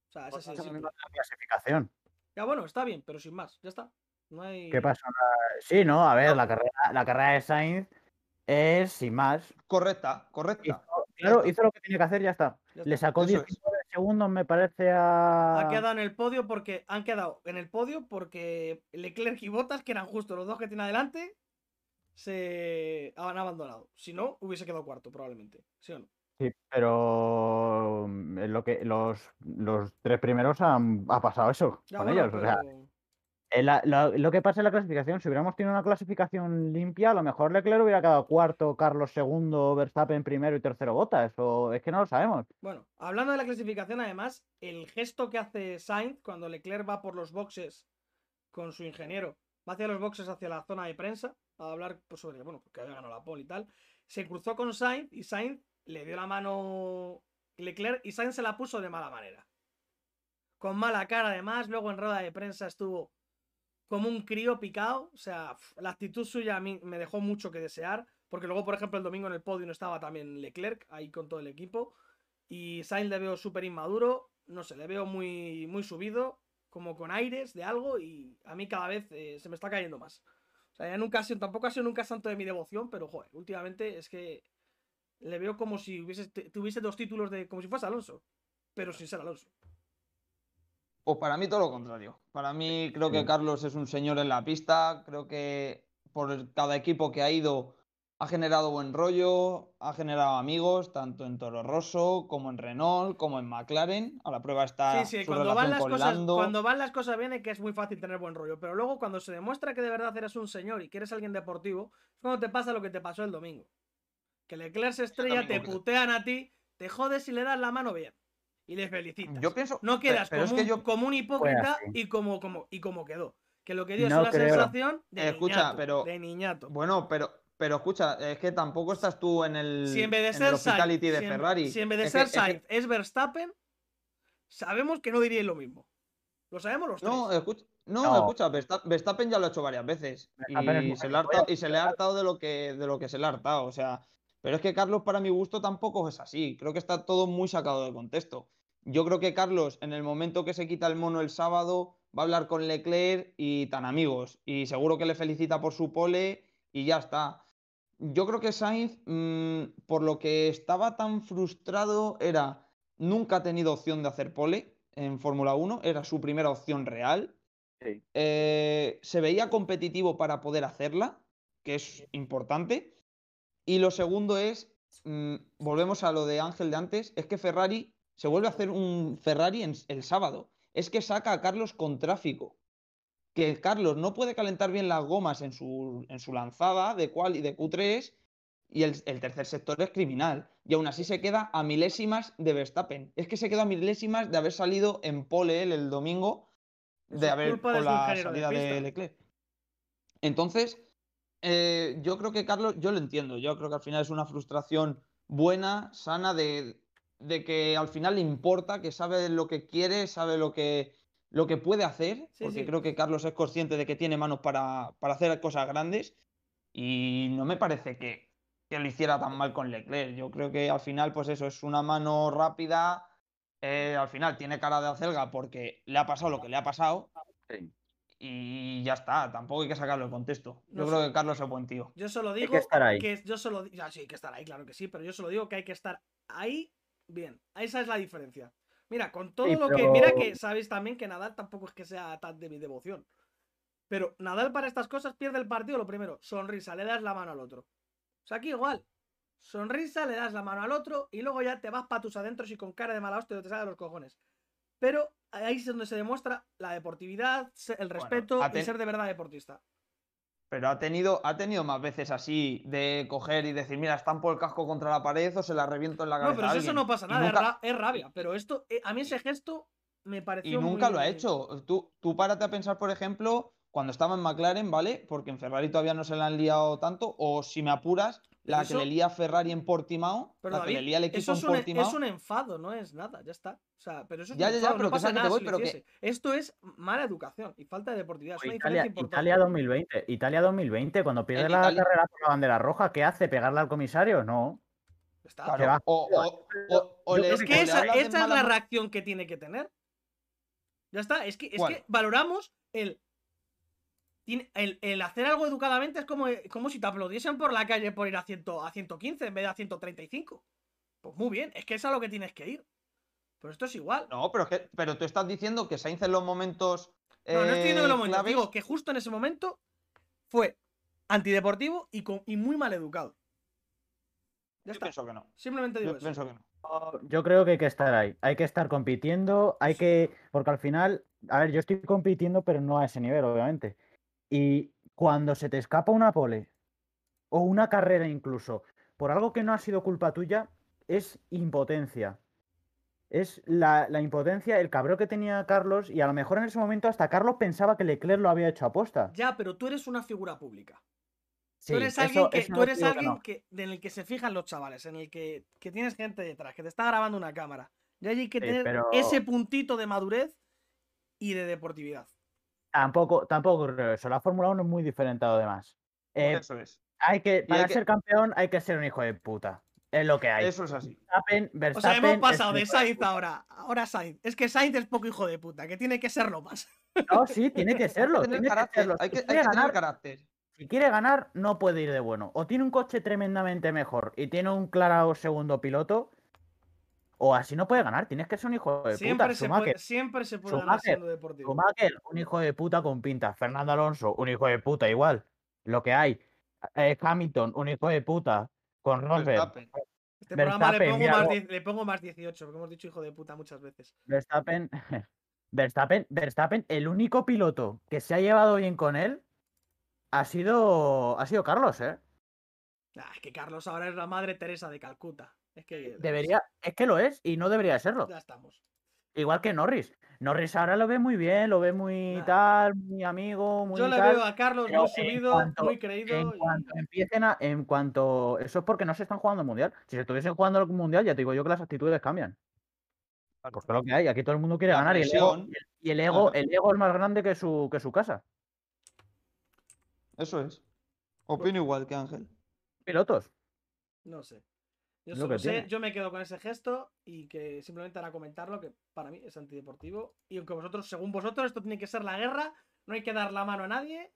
O sea, es
Pues
simple.
la clasificación.
Ya bueno, está bien, pero sin más, ya está. No hay...
¿Qué pasa? Sí, no, a ver, la carrera, la carrera de Sainz es sin más.
Correcta, correcta.
Hizo, claro, hizo lo que tenía que hacer, ya está.
Ya
Le sacó
Eso es.
19 segundos, me parece, a.
Ha quedado en el podio porque han quedado en el podio porque Leclerc y Bottas, que eran justo los dos que tiene adelante, se han abandonado. Si no, hubiese quedado cuarto, probablemente. ¿Sí o no?
Sí, pero mm, lo que los, los tres primeros han ha pasado eso
Ya,
con
bueno,
ellos. O sea, la- la- lo que pasa en la clasificación, si hubiéramos tenido una clasificación limpia, a lo mejor Leclerc hubiera quedado cuarto, Carlos segundo, Verstappen primero y tercero Botas. O es que no lo sabemos.
Bueno, hablando de la clasificación, además, el gesto que hace Sainz cuando Leclerc va por los boxes con su ingeniero, va hacia los boxes hacia la zona de prensa a hablar pues, sobre, bueno, porque había ganado la pole y tal, se cruzó con Sainz y Sainz le dio la mano Leclerc y Sainz se la puso de mala manera. Con mala cara, además, luego en rueda de prensa estuvo como un crío picado, o sea, la actitud suya a mí me dejó mucho que desear, porque luego, por ejemplo, el domingo en el podio no estaba también Leclerc, ahí con todo el equipo, y Sainz le veo súper inmaduro, no sé, le veo muy, muy subido, como con aires de algo, y a mí cada vez eh, se me está cayendo más. O sea, ya nunca ha sido, tampoco ha sido nunca santo de mi devoción, pero joder, últimamente es que le veo como si hubiese, tuviese dos títulos de. como si fuese Alonso, pero sin ser Alonso.
Pues para mí todo lo contrario. Para mí creo que. Carlos es un señor en la pista. Creo que por cada equipo que ha ido ha generado buen rollo, ha generado amigos, tanto en Toro Rosso como en Renault, como en McLaren. A la prueba está
Sí, sí,
su
cuando van, las
con
cosas,
Lando.
cuando van las cosas bien es que es muy fácil tener buen rollo, pero luego cuando se demuestra que de verdad eres un señor y que eres alguien deportivo, es cuando te pasa lo que te pasó el domingo. Que Leclerc se estrella, te putean a ti, te jodes y le das la mano bien. Y le felicitas.
Yo pienso.
no
pero-
quedas
pero es
como,
que
un,
yo.
como un hipócrita y como, como, y como quedó. Que lo que dio
No
es una
creo.
sensación de
Eh, escucha,
niñato,
pero-
de niñato.
Bueno, pero. Pero escucha, es que tampoco estás tú en el,
si en vez de
en el
ser
hospitality
Sainz,
de
si en-
Ferrari.
si en vez de
Es
ser
que- es que-
Sainz es Verstappen, sabemos que no diríais lo mismo. Lo sabemos los tres.
No, escucha, no,
No.
escucha, Versta- Verstappen ya lo ha hecho varias veces. Y se, le ha
gilipollas.
hartado, y se le ha hartado de lo que, de lo que se le ha hartado. O sea, pero es que Carlos, para mi gusto, tampoco es así. Creo que está todo muy sacado de contexto. Yo creo que Carlos, en el momento que se quita el mono el sábado, va a hablar con Leclerc y tan amigos. Y seguro que le felicita por su pole y ya está. Yo creo que Sainz, mm, por lo que estaba tan frustrado, era nunca ha tenido opción de hacer pole en Fórmula 1, era su primera opción real.
Sí.
Eh, se veía competitivo para poder hacerla, que es importante. Y lo segundo es, mm, volvemos a lo de Ángel de antes, es que Ferrari se vuelve a hacer un Ferrari en- el sábado. Es que saca a Carlos con tráfico. Que Carlos no puede calentar bien las gomas en su, en su lanzada de cual y de Q3 y el, el tercer sector es criminal. Y aún así se queda a milésimas de Verstappen. Es que se queda a milésimas de haber salido en pole él el domingo, de haber con la
de
salida de. Leclerc. Entonces, eh, yo creo que Carlos, yo lo entiendo. Yo creo que al final es una frustración buena, sana, de, de que al final le importa, que sabe lo que quiere, sabe lo que, lo que puede hacer,
Sí,
porque
sí.
creo que Carlos es consciente de que tiene manos para, para hacer cosas grandes. Y no me parece que, que lo hiciera tan mal con Leclerc. Yo creo que al final, pues eso, es una mano rápida. eh, al final tiene cara de acelga porque le ha pasado lo que le ha pasado.
Sí.
Y ya está, tampoco hay que sacarlo del contexto. Yo
No
creo
sé.
que Carlos es buen tío.
Yo solo
Hay
digo
que estar ahí.
que yo solo ya, sí, hay que estar ahí, claro que sí, pero yo solo digo que hay que estar ahí bien. Esa es la diferencia. Mira, con todo
Sí,
lo que. Mira que sabéis también que Nadal tampoco es que sea tan de mi devoción. Pero Nadal para estas cosas pierde el partido lo primero. Sonrisa, le das la mano al otro. O sea, aquí igual. Sonrisa, le das la mano al otro y luego ya te vas para tus adentros y con cara de mala hostia te sale de los cojones. Pero ahí es donde se demuestra la deportividad, el respeto
ha
y ser de verdad deportista.
Pero ha tenido, ha tenido más veces así de coger y decir, mira, estampo el casco contra la pared o se la reviento en la cabeza.
No, pero si eso
alguien".
no pasa nada, es
nunca-
ra- es, rabia. Pero esto, eh, a mí ese gesto me pareció.
Y nunca
muy-
lo ha hecho. Tú, tú párate a pensar, por ejemplo, cuando estaba en McLaren, ¿vale? Porque en Ferrari todavía no se la han liado tanto. O si me apuras, la
Eso-
que le lía Ferrari en Portimao,
Pero
la que le lía al equipo
eso
en
es un,
Portimao.
es un enfado, no es nada, ya está. O sea, pero eso es
Ya,
un
ya, ya, pero
no
que
pasa nada
te voy,
si
pero que-.
Esto es mala educación y falta de deportividad. Es una
Italia,
diferencia importante.
Italia 2020. Italia 2020, cuando pierde
En
la
Italia-
carrera por la bandera roja, ¿qué hace? ¿Pegarle al comisario? No.
Está.
Claro, o, o- o- o
Yo
le-
Es que esa, es
mala
la reacción que tiene que tener. Ya está. Es que, es que valoramos el, tiene- el. el hacer algo educadamente es como, como si te aplaudiesen por la calle por ir a, 100, a 115 en vez de a 135. Pues muy bien, es que es a lo que tienes que ir. Pero esto es igual.
No, pero, es que, pero tú estás diciendo que Sainz en los momentos.
No, no estoy diciendo que
eh,
lo momento.
claves-
Digo que justo en ese momento fue antideportivo y, con- y muy mal educado. Ya
Yo
está.
pienso que no.
Simplemente digo
Yo
eso.
pienso que no.
Yo creo que hay que estar ahí. Hay que estar compitiendo. Hay que. Porque al final. A ver, yo estoy compitiendo, pero no a ese nivel, obviamente. Y cuando se te escapa una pole o una carrera incluso, por algo que no ha sido culpa tuya, es impotencia. Es la, la impotencia, el cabreo que tenía Carlos, y a lo mejor en ese momento hasta Carlos pensaba que Leclerc lo había hecho aposta.
Ya, pero tú eres una figura pública.
Sí,
tú eres
eso-
alguien, que,
eso
tú eres alguien
no.
que, en el que se fijan los chavales, en el que, que tienes gente detrás, que te está grabando una cámara. Y hay que
Sí,
tener
pero-
ese puntito de madurez y de deportividad.
Tampoco, tampoco creo eso. La Fórmula 1 es muy diferente a lo demás. Eh,
Eso es.
hay que, para
hay que-
ser campeón hay que ser un hijo de puta. Es lo que hay.
Eso es así.
Verstappen,
O sea, hemos pasado de Sainz ahora. Ahora Sainz. Es que Sainz es poco hijo de puta, que tiene que serlo más.
No, sí, tiene que serlo.
Hay que tener
tiene que
carácter.
serlo.
Hay
Si
que, hay
quiere
que tener
ganar,
carácter.
si quiere ganar, no puede ir de bueno. O tiene un coche tremendamente mejor y tiene un claro segundo piloto, o así no puede ganar. Tienes que ser un hijo de
Siempre
puta.
se, puede, siempre se puede ganar
Schumacher,
siendo deportivo.
Schumacher, un hijo de puta con pinta. Fernando Alonso, un hijo de puta igual. Lo que hay. Eh, Hamilton, un hijo de puta. Con Rosberg.
Verstappen.
Este programa le
Verstappen,
pongo, más le pongo más 18, porque hemos dicho hijo de puta muchas veces.
Verstappen, Verstappen, Verstappen, el único piloto que se ha llevado bien con él ha sido, ha sido Carlos, ¿eh?
Ah, es que Carlos ahora es la madre Teresa de Calcuta. Es que.
Debería, es que lo es y no debería serlo.
Ya estamos.
Igual que Norris. Norris ahora lo ve muy bien, lo ve muy
Nah.
tal, muy amigo, muy
Yo le
tal.
veo a Carlos muy subido,
cuanto-
muy creído.
En
y-
cuanto empiecen a, en cuanto, eso es porque no se están jugando el mundial. Si se estuviesen jugando el mundial, ya te digo yo que las actitudes cambian. Porque es lo que hay, aquí todo el mundo quiere
La
ganar y el ego, y el ego, el ego es más grande que su, que su casa.
Eso es. Opino igual que Ángel.
Pilotos.
No sé. Yo
Es lo
solo
que
sé,
tiene.
yo me quedo con ese gesto y que simplemente hará comentarlo, que para mí es antideportivo. Y aunque vosotros, según vosotros, esto tiene que ser la guerra, no hay que dar la mano a nadie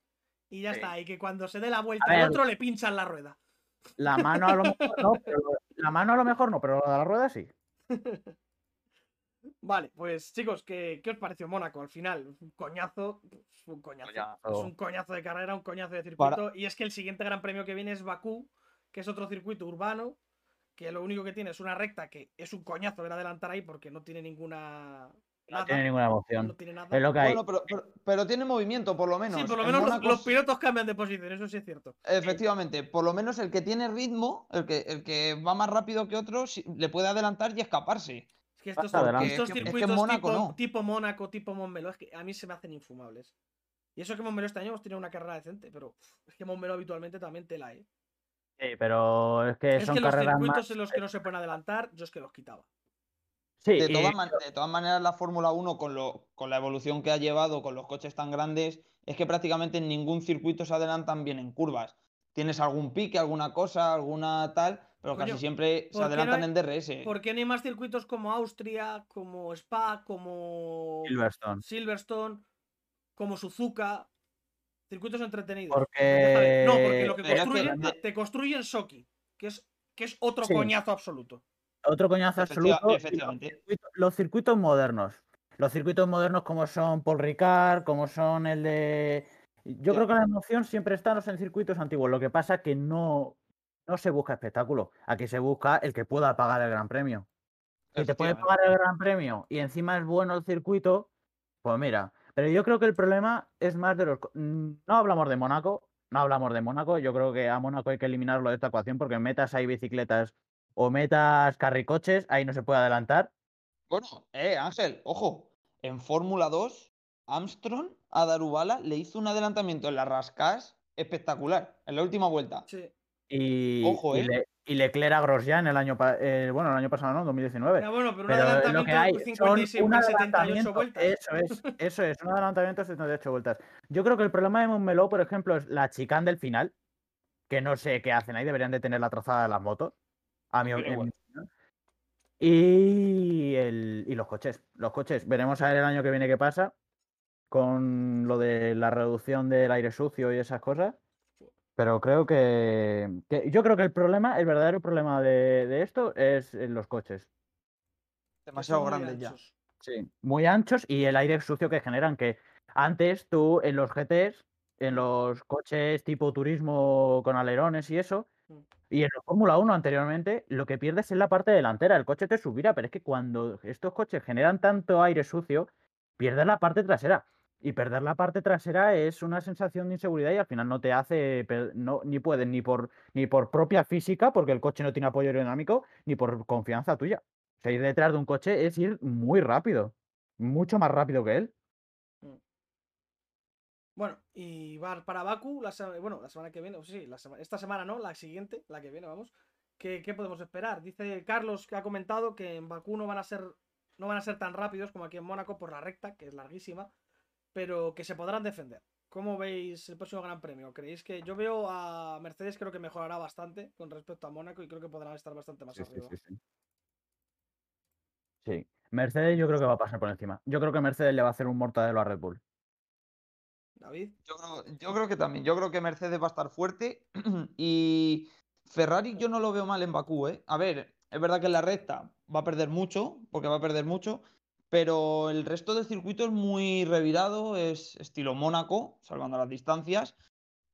y ya
Sí.
está. Y que cuando se dé la vuelta al otro le pinchan la rueda.
La mano a lo mejor no, pero la mano a lo mejor no, pero la de la rueda sí.
Vale, pues chicos, ¿qué, qué os pareció Mónaco? Al final, un coñazo. Un coñazo. Es
Coñazo.
un coñazo de carrera, un coñazo de circuito. Y es que el siguiente gran premio que viene es Bakú, que es otro circuito urbano, que lo único que tiene es una recta que es un coñazo ver adelantar ahí porque no tiene ninguna.
No tiene ninguna emoción.
no tiene nada.
Es lo que hay.
Bueno, pero, pero, pero tiene movimiento, por lo menos.
Sí, por lo
En
menos los, pilotos cambian de posición, eso sí es cierto.
Efectivamente, por lo menos el que tiene ritmo, el que, el que va más rápido que otro, le puede adelantar y escaparse.
Es que estos, estos
Es que- es que
circuitos
Mónaco
tipo,
no.
tipo Mónaco, tipo Montmeló, es que a mí se me hacen infumables. Y eso que Montmeló este año hemos tenido una carrera decente, pero es que Montmeló habitualmente también tela, ¿eh?
Sí, pero es que
Es
son
que los
carreras
circuitos
más.
en los que no se pueden adelantar, yo es que los quitaba.
Sí,
De
y-
todas, man- de todas maneras, la Fórmula 1, con, lo, con la evolución que ha llevado, con los coches tan grandes, es que prácticamente en ningún circuito se adelantan bien en curvas. Tienes algún pique, alguna cosa, alguna tal, pero
Coño,
casi siempre
¿por
se
no
adelantan
hay-
en DRS.
¿Por qué no hay más circuitos como Austria, como Spa, como
Silverstone.
Silverstone, como Suzuka? Circuitos entretenidos.
Porque-
No, porque lo que construyen, te construyen Soki, que es, que es otro
Sí.
coñazo absoluto.
Otro coñazo
Efectiva-
absoluto. los
efectivamente.
circuitos- Los circuitos modernos. Los circuitos modernos como son Paul Ricard, como son el de... Yo creo que la emoción siempre está en los circuitos antiguos. Lo que pasa es que no, no se busca espectáculo. Aquí se busca el que pueda pagar el Gran Premio. Si te puede pagar el Gran Premio y encima es bueno el circuito, pues mira. Pero yo creo que el problema es más de los... No hablamos de Mónaco, no hablamos de Mónaco. Yo creo que a Mónaco hay que eliminarlo de esta ecuación porque metas ahí bicicletas o metas carricoches, ahí no se puede adelantar.
Bueno, eh, Ángel, ojo. En Fórmula 2, Armstrong a Darubala le hizo un adelantamiento en las rascas espectacular, en la última vuelta.
Sí.
Y,
Ojo,
y
¿eh?
Le- y Leclerc a Grosjean el año, eh, bueno, el año pasado no, 2019.
Ya, bueno, pero un
Pero
adelantamiento
lo que hay
de
son
56
un
78
adelantamiento,
vueltas.
eso es, eso es, un adelantamiento de 78 vueltas. Yo creo que el problema de Montmeló, por ejemplo, es la chicane del final, que no sé qué hacen ahí, deberían de tener la trazada de las motos, a mi, opinión. Y, el, y los coches, los coches, veremos a ver el año que viene qué pasa con lo de la reducción del aire sucio y esas cosas. Pero creo que, que- yo creo que el problema, el verdadero problema de, de esto es en los coches.
Demasiado grandes ya.
Sí. Muy anchos y el aire sucio que generan, que antes tú en los GTs, en los coches tipo turismo con alerones y eso,
Mm.
y en la Fórmula 1 anteriormente, lo que pierdes es la parte delantera. El coche te subirá, pero es que cuando estos coches generan tanto aire sucio, pierdes la parte trasera. Y perder la parte trasera es una sensación de inseguridad y al final no te hace, no, ni puedes ni por, ni por propia física, porque el coche no tiene apoyo aerodinámico, ni por confianza tuya. O ir detrás de un coche es ir muy rápido, mucho más rápido que él.
Bueno, y va para Baku, la bueno, la semana que viene, sí, la sema- esta semana no, la siguiente, la que viene, vamos. ¿Qué, qué podemos esperar? Dice Carlos que ha comentado que en Bakú no van a ser no van a ser tan rápidos como aquí en Mónaco por la recta, que es larguísima, pero que se podrán defender. ¿Cómo veis el próximo Gran Premio? ¿Creéis que yo veo a Mercedes creo que mejorará bastante con respecto a Mónaco y creo que podrán estar bastante más
Sí, sí,
arriba?
sí, sí. Sí. Mercedes yo creo que va a pasar por encima. Yo creo que Mercedes le va a hacer un mortadelo a Red Bull.
David,
Yo creo, yo creo que también. Yo creo que Mercedes va a estar fuerte. y Ferrari yo no lo veo mal en Bakú, ¿eh? A ver, es verdad que en la recta va a perder mucho, porque va a perder mucho. Pero el resto del circuito es muy revirado, es estilo Mónaco, salvando las distancias.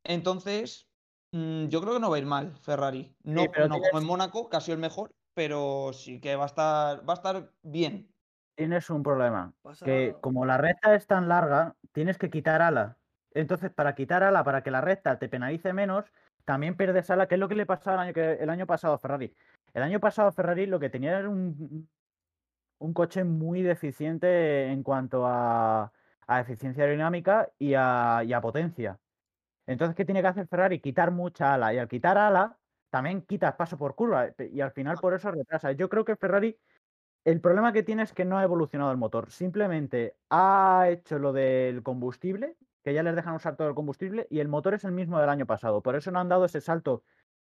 Entonces, mm, yo creo que no va a ir mal Ferrari. No,
pero
no
tienes-
como en Mónaco, casi el mejor, pero sí que va a estar, va a estar bien.
Tienes un problema.
pasa
Que como la recta es tan larga, tienes que quitar ala. Entonces, para quitar ala, para que la recta te penalice menos, también pierdes ala, que es lo que le pasaba el año, que, el año pasado a Ferrari. El año pasado a Ferrari lo que tenía era un, un coche muy deficiente en cuanto a, a eficiencia aerodinámica y a, y a potencia. Entonces, ¿qué tiene que hacer Ferrari? Quitar mucha ala. Y al quitar ala, también quitas paso por curva. Y al final por eso retrasa. Yo creo que Ferrari, el problema que tiene es que no ha evolucionado el motor. Simplemente ha hecho lo del combustible, que ya les dejan usar todo el combustible, y el motor es el mismo del año pasado. Por eso no han dado ese salto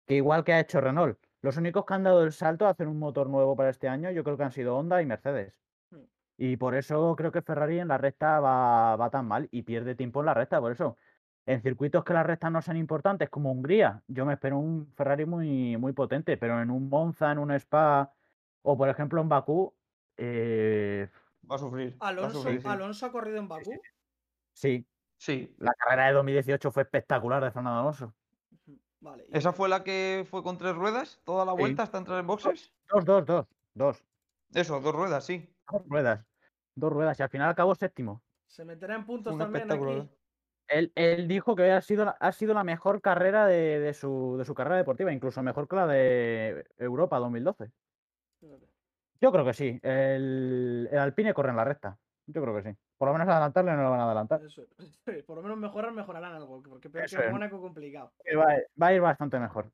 que igual que ha hecho Renault. Los únicos que han dado el salto a hacer un motor nuevo para este año, yo creo que han sido Honda y Mercedes.
Hmm.
Y por eso creo que Ferrari en la recta va, va tan mal y pierde tiempo en la recta. Por eso, en circuitos que las rectas no sean importantes, como Hungría, yo me espero un Ferrari muy, muy potente, pero en un Monza, en un Spa o por ejemplo en Bakú, eh,
Va a sufrir. a
Alonso,
sufrir, sí.
Alonso ha corrido en Bakú.
sí,
Sí.
la carrera de 2018 fue espectacular de Fernando Alonso.
Ujú, Vale. y-
¿Esa fue la que fue con tres ruedas? ¿Toda la
Sí.
vuelta hasta entrar en boxes?
Dos, dos, dos, dos,
Eso, dos ruedas, sí.
dos ruedas. Dos ruedas y al final acabó séptimo.
Se meterá en puntos
un
también aquí.
¿eh?
Él, él dijo que ha sido, la- ha sido la mejor carrera de, de su, de su carrera deportiva, incluso mejor que la de Europa 2012. Yo creo que sí. El, el Alpine corre en la recta. Yo creo que sí. Por lo menos adelantarle no lo van a adelantar.
Eso, por lo menos mejorar, mejorarán algo. Porque peor que. Mónaco complicado.
Va, va a ir bastante mejor.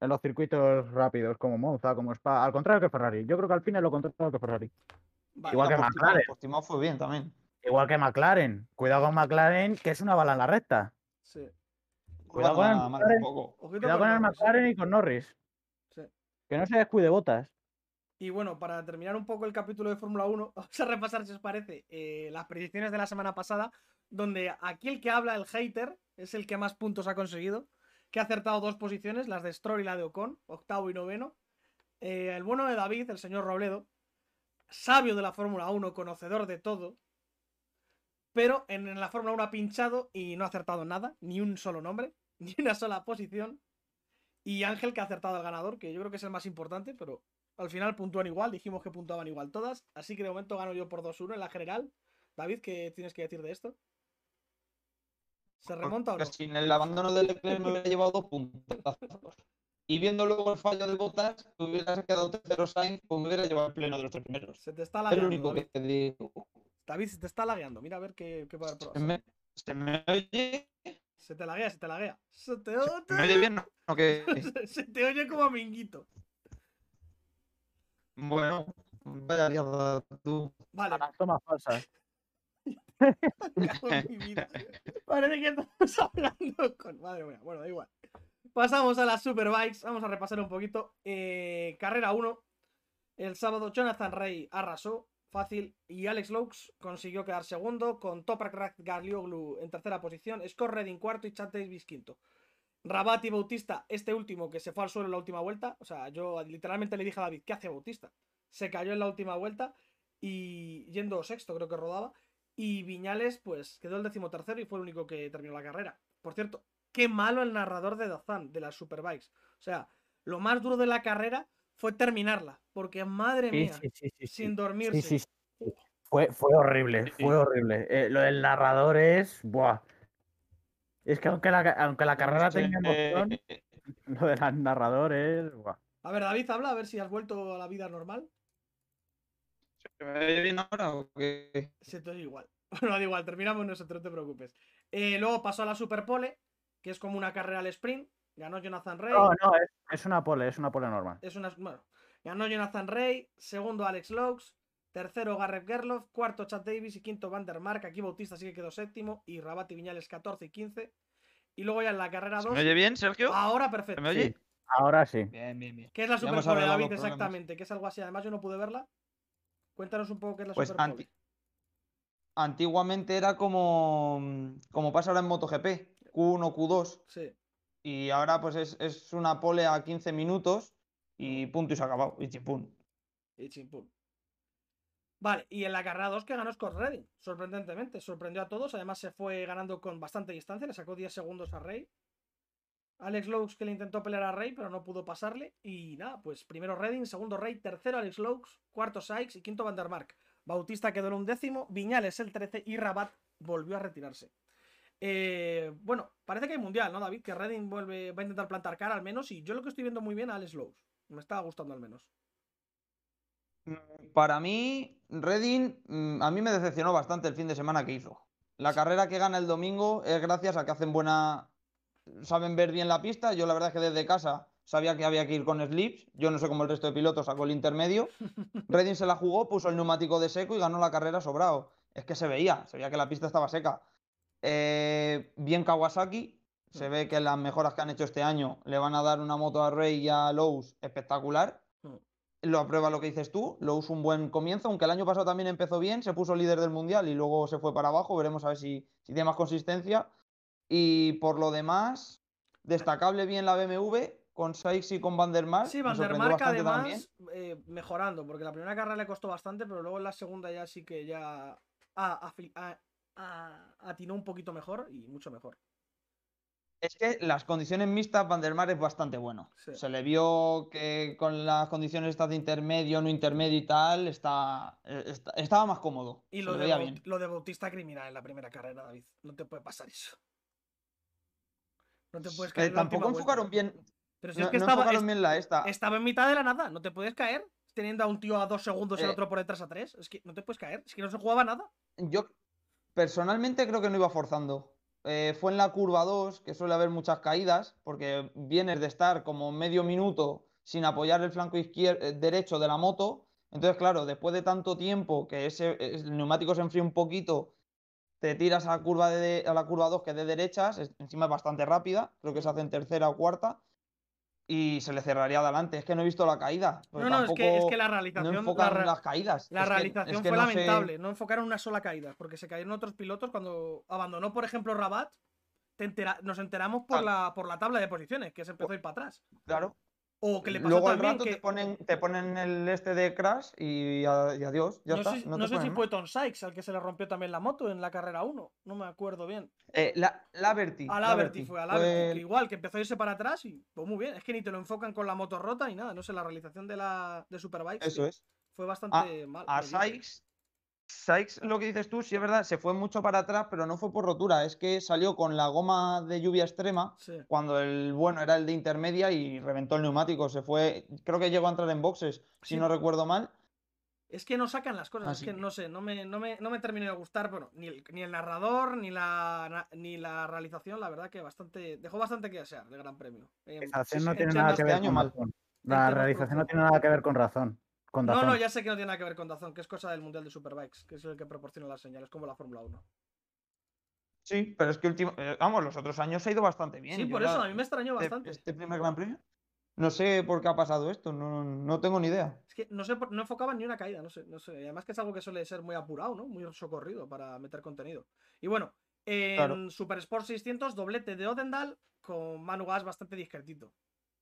En los circuitos rápidos como Monza, como Spa. Al contrario que Ferrari. Yo creo que Alpine es lo contrario que Ferrari.
Vale,
Igual que
Portimao-
McLaren.
Portimao fue bien también.
Igual que McLaren. Cuidado con McLaren, que es una bala en la recta.
sí.
Cuidado con el
nada más
McLaren. Cuidado con el
¿eh?
McLaren y con Norris.
Sí.
Que no se descuide botas.
Y bueno, para terminar un poco el capítulo de Fórmula 1, vamos a repasar, si os parece, eh, las predicciones de la semana pasada, donde aquí el que habla, el hater, es el que más puntos ha conseguido, que ha acertado dos posiciones, las de Stroll y la de Ocon, octavo y noveno. Eh, el bueno de David, el señor Robledo, sabio de la Fórmula 1, conocedor de todo, pero en, la Fórmula 1 ha pinchado y no ha acertado nada, ni un solo nombre, ni una sola posición. Y Ángel que ha acertado al ganador, que yo creo que es el más importante, pero al final puntúan igual, dijimos que puntuaban igual todas, así que de momento gano yo por 2-1 en la general. David, ¿qué tienes que decir de esto? ¿Se remonta o no?
Porque sin el abandono del Leclerc me hubiera llevado dos puntos. Y viendo luego el fallo de botas, que hubiera quedado tercero Sainz, pues me hubiera llevado el pleno de los tres primeros.
Se te está
Es lo
lagueando,
único
David.
que te digo.
David, se te está lagueando. Mira a ver qué, qué puede haber
¿Se me, se me oye?
Se te laguea, se te laguea. Se te,
¿Me oye bien? ¿O qué?
se te oye como a minguito.
Bueno, vaya liada tú.
Vale.
Las tomas falsas.
Parece que estamos hablando con. Madre mía, bueno, da igual. Pasamos a las Superbikes. Vamos a repasar un poquito. Eh, carrera 1. El sábado Jonathan Rey arrasó. Fácil. Y Alex Laux consiguió quedar segundo. Con Toprak Galioglu en tercera posición. Scott Redding cuarto y Chad Davis quinto. Rabat y Bautista, este último que se fue al suelo en la última vuelta. O sea, yo literalmente le dije a David, ¿qué hace Bautista? Se cayó en la última vuelta y yendo sexto, creo que rodaba. Y Viñales, pues quedó el decimotercero y fue el único que terminó la carrera. Por cierto, qué malo el narrador de Dazan, de las Superbikes. O sea, lo más duro de la carrera fue terminarla. Porque madre mía,
sí, sí, sí,
sin dormirse.
Sí, sí, sí. Fue, fue horrible, fue horrible. Eh, lo del narrador es. Buah. Es que aunque la, aunque la carrera tenga emoción,
Eh,
lo del narrador es. Buah.
A ver, David, habla, a ver si has vuelto a la vida normal.
¿Se me oye bien ahora o qué?
Se te oye igual. Bueno, da igual, terminamos nosotros, no te preocupes. Eh, luego pasó a la Superpole, que es como una carrera al sprint. Ganó Jonathan Rey.
No, no, es, es una pole, es una pole normal.
Es una, bueno, ganó Jonathan Rey, segundo Alex Laux, tercero Garrett Gerloff, cuarto Chad Davis y quinto Van der Mark. Aquí Bautista sí que quedó séptimo y Rabat y Viñales 14 y 15. Y luego ya en la carrera
¿Se
2.
me oye bien, Sergio?
Ahora
¿Se
perfecto.
me oye?
Sí. Ahora sí.
Bien, bien, bien.
¿Qué es la Superpole,
arreglado
David? Exactamente, que es algo así. Además, yo no pude verla. Cuéntanos un poco qué es la
Pues antiguamente era como, como pasa ahora en MotoGP, Q1, Q2,
Sí.
y ahora pues es, es una pole a 15 minutos y punto y se ha acabado, y chimpún.
Y chimpún. Vale, y en la carrera 2 que ganó Scott Redding, sorprendentemente, sorprendió a todos, además se fue ganando con bastante distancia, le sacó 10 segundos a Rey. Alex Laux que le intentó pelear a Rey, pero no pudo pasarle. Y nada, pues primero Redding, segundo Rey, tercero Alex Laux, cuarto Sykes y quinto Van der Mark. Bautista quedó en un décimo, Viñales el 13 y Rabat volvió a retirarse. Eh, bueno, parece que hay mundial, ¿no, David? Que Redding vuelve, va a intentar plantar cara al menos. Y yo lo que estoy viendo muy bien a Alex Laux. Me está gustando al menos.
Para mí, Redding, mm, a mí me decepcionó bastante el fin de semana que hizo. La carrera que gana el domingo es gracias a que hacen buena. saben ver bien la pista. Yo, la verdad, es que desde casa sabía que había que ir con slips. Yo no sé cómo el resto de pilotos sacó el intermedio. Redding se la jugó, puso el neumático de seco y ganó la carrera sobrado. Es que se veía, se veía que la pista estaba seca. Eh, bien Kawasaki. Se ve que las mejoras que han hecho este año le van a dar una moto a Rey y a Lowe's espectacular lo aprueba lo que dices tú, lo uso un buen comienzo, aunque el año pasado también empezó bien, se puso líder del mundial y luego se fue para abajo, veremos a ver si, si tiene más consistencia. Y por lo demás, destacable bien la BMW con Sykes y con Van der Mark.
Sí, Van der Mark además eh, mejorando, porque la primera carrera le costó bastante, pero luego en la segunda ya sí que ya ah, atinó un poquito mejor y mucho mejor.
Es que las condiciones mixtas, Van der Mark es bastante bueno.
Sí.
Se le vio que con las condiciones estas de intermedio, no intermedio y tal, está, eh, está- estaba más cómodo.
Y lo de,
bien.
lo de Bautista criminal en la primera carrera, David. No te puede pasar eso. No te puedes
Eh,
caer. la
tampoco enfocaron
vuelta.
bien,
Pero si
no,
es que
no
estaba,
enfocaron
es-
bien la esta.
estaba en mitad de la nada. No te puedes caer teniendo a un tío a dos segundos y al
Eh.
otro por detrás a tres. Es que no te puedes caer. Es que no se jugaba nada.
Yo personalmente creo que no iba forzando. Eh, fue en la curva 2, que suele haber muchas caídas, porque vienes de estar como medio minuto sin apoyar el flanco izquier- derecho de la moto. Entonces, claro, después de tanto tiempo que ese, el neumático se enfría un poquito, te tiras a la curva, de, la curva 2, que es de derechas, encima es bastante rápida, creo que se hace en tercera o cuarta, y se le cerraría adelante. Es que no he visto la caída.
No, no, es que, es que la
no
realización. la
enfocan
re-
las caídas.
La
Es que-
realización
es que
fue
no sé-
lamentable, no enfocaron una sola caída, porque se cayeron otros pilotos cuando abandonó, por ejemplo, Rabat. te entera- nos enteramos por,
Claro.
la, por la tabla de posiciones, que se empezó a ir para atrás.
Claro.
O que le pasó
Luego al rato
que.
te, ponen, te ponen el este de crash y, a- y adiós, ya
no
está.
sé,
no
sé si fue. Tom Sykes al que se le rompió también la moto en la carrera 1. No me acuerdo bien.
Eh, la, Laverty.
A Laverty fue, a Laverty,
el-
que igual, que empezó a irse para atrás y pues muy bien. Es que ni te lo enfocan con la moto rota ni nada. No sé, la realización de la de Superbikes
Eso es.
fue bastante mal.
A. Sykes, Sykes, lo que dices tú, sí es verdad, se fue mucho para atrás, pero no fue por rotura. Es que salió con la goma de lluvia extrema
Sí.
cuando el bueno era el de intermedia y reventó el neumático. Se fue, creo que llegó a entrar en boxes, si no recuerdo mal.
Es que no sacan las cosas,
Así
es que no sé, no me, no me, no me terminó de gustar, bueno, ni el, ni el narrador, ni la, ni la realización, la verdad que bastante, dejó bastante que desear el Gran Premio. Eh,
La no tiene nada que
de
ver con razón.
Temas
realización no tiene nada que ver con razón. Con
no,
Dazón.
no, ya sé que no tiene nada que ver con Dazón, que es cosa del Mundial de Superbikes, que es el que proporciona las señales, como la Fórmula 1.
Sí, pero es que último, eh, vamos, los otros años ha ido bastante bien.
Sí,
Yo
por
la-
eso, a mí me extrañó
este-
bastante.
Este primer Gran Premio. No sé por qué ha pasado esto, no, no tengo ni idea.
Es que no sé, no enfocaban ni una caída, no sé, no sé. Además que es algo que suele ser muy apurado, ¿no? Muy socorrido para meter contenido. Y bueno, en
Claro.
Super Sport 600, doblete de Odendal con Manu Gas bastante discretito.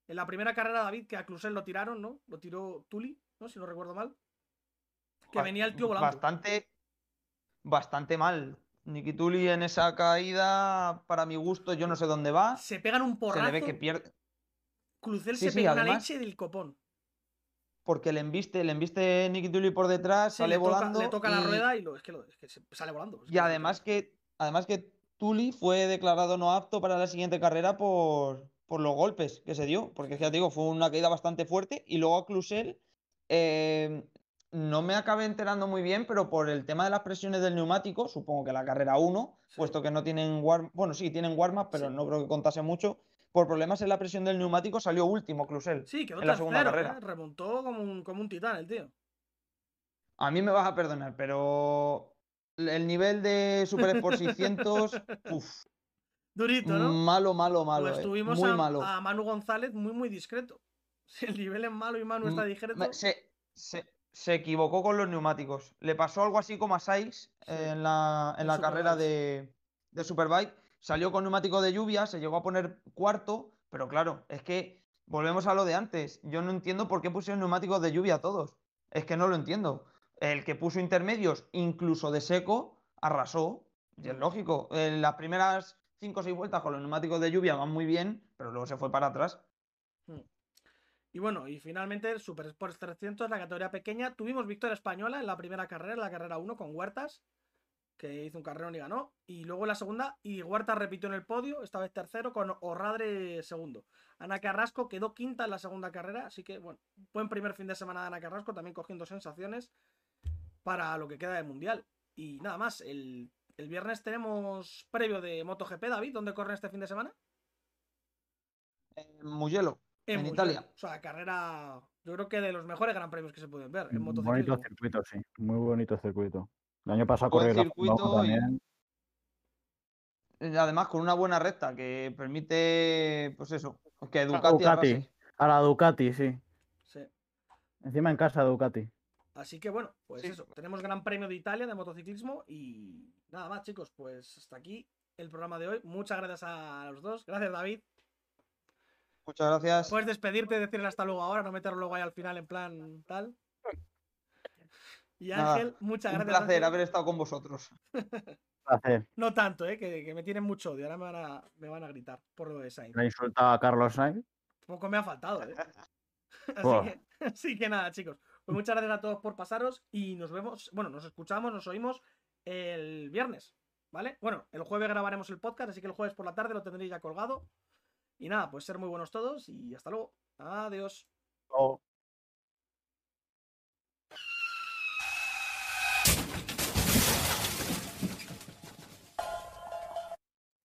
En la primera carrera, David, que a Clusel lo tiraron, ¿no? Lo tiró Tuli, ¿no? Si no recuerdo mal. Que venía el tío volando.
Bastante, bastante mal. Nikituli en esa caída, para mi gusto, yo no sé dónde va.
Se pegan un
Se
porrazo.
le ve que pierde.
Clusel
Sí,
se
sí,
pega una
además-
leche del copón.
Porque le embiste, le embiste Nikituli por detrás,
Sí,
sale
le toca,
volando.
le toca la
y-
rueda y lo, es, que lo- es que se- sale volando. es
Y
que-
además que, además que Tuli fue declarado no apto para la siguiente carrera por, por los golpes que se dio. Porque ya te digo, fue una caída bastante fuerte. Y luego a Clusel, eh, no me acabé enterando muy bien, pero por el tema de las presiones del neumático, supongo que la carrera 1,
Sí.
puesto que no tienen warm, bueno, sí, tienen warm pero
Sí.
no creo que contase mucho. Por problemas en la presión del neumático salió último Clusel
Sí, quedó
en la segunda
tercero,
carrera.
¿eh? Remontó como un, como un titán el tío.
A mí me vas a perdonar, pero el nivel de Super Sport 600, uf,
Durito, ¿no?
malo, malo, malo.
pues
eh,
tuvimos
Muy
a,
malo.
a Manu González muy, muy discreto. El nivel es malo y Manu está
Mm,
discreto.
me- Se, se- se equivocó con los neumáticos. Le pasó algo así como a Saiz
Sí,
en la, en la carrera de, de Superbike. Salió con neumático de lluvia, se llegó a poner cuarto, pero claro, es que volvemos a lo de antes. Yo no entiendo por qué pusieron neumáticos de lluvia todos. Es que no lo entiendo. El que puso intermedios, incluso de seco, arrasó. Y es lógico. En las primeras 5 o 6 vueltas con los neumáticos de lluvia van muy bien, pero luego se fue para atrás.
Y bueno, y finalmente el Super Sports 300, la categoría pequeña. Tuvimos victoria española en la primera carrera, en la carrera 1 con Huertas, que hizo un carrerón y ganó. Y luego en la segunda, y Huertas repitió en el podio, esta vez tercero, con Orradre segundo. Ana Carrasco quedó quinta en la segunda carrera, así que bueno, buen primer fin de semana de Ana Carrasco, también cogiendo sensaciones para lo que queda del Mundial. Y nada más, el, el viernes tenemos previo de MotoGP, David, ¿dónde corren este fin de semana?
En Mugello. En
Mugello.
Italia.
O sea, carrera, yo creo que de los mejores gran premios que se pueden ver en
Bonito
motociclismo.
circuito, sí. Muy bonito circuito. El año pasado
Buen
corrí la
circuito y-
también.
Además, con una buena recta que permite, pues eso, que
A
Ducati,
Ducati.
arrase.
A la Ducati, sí.
Sí.
Encima en casa Ducati.
Así que bueno, pues
Sí.
eso. Tenemos Gran Premio de Italia de motociclismo y nada más, chicos. Pues hasta aquí el programa de hoy. Muchas gracias a los dos. Gracias, David.
Muchas gracias.
Puedes despedirte y decirle hasta luego ahora, no meterlo luego ahí al final en plan tal. Y
Nada,
Ángel, muchas
Un
gracias.
placer
Ángel.
haber estado con vosotros.
Placer.
No tanto, ¿eh? que, que me tienen mucho odio. Ahora me van a, me van a gritar por lo de Sainz.
Le insultaba a Carlos Sainz.
Poco me ha faltado, ¿eh? Así, que, así que nada, chicos. Pues muchas gracias a todos por pasaros y nos vemos, bueno, nos escuchamos, nos oímos el viernes, ¿vale? Bueno, el jueves grabaremos el podcast, así que el jueves por la tarde lo tendréis ya colgado. Y nada, pues ser muy buenos todos y hasta luego. Adiós.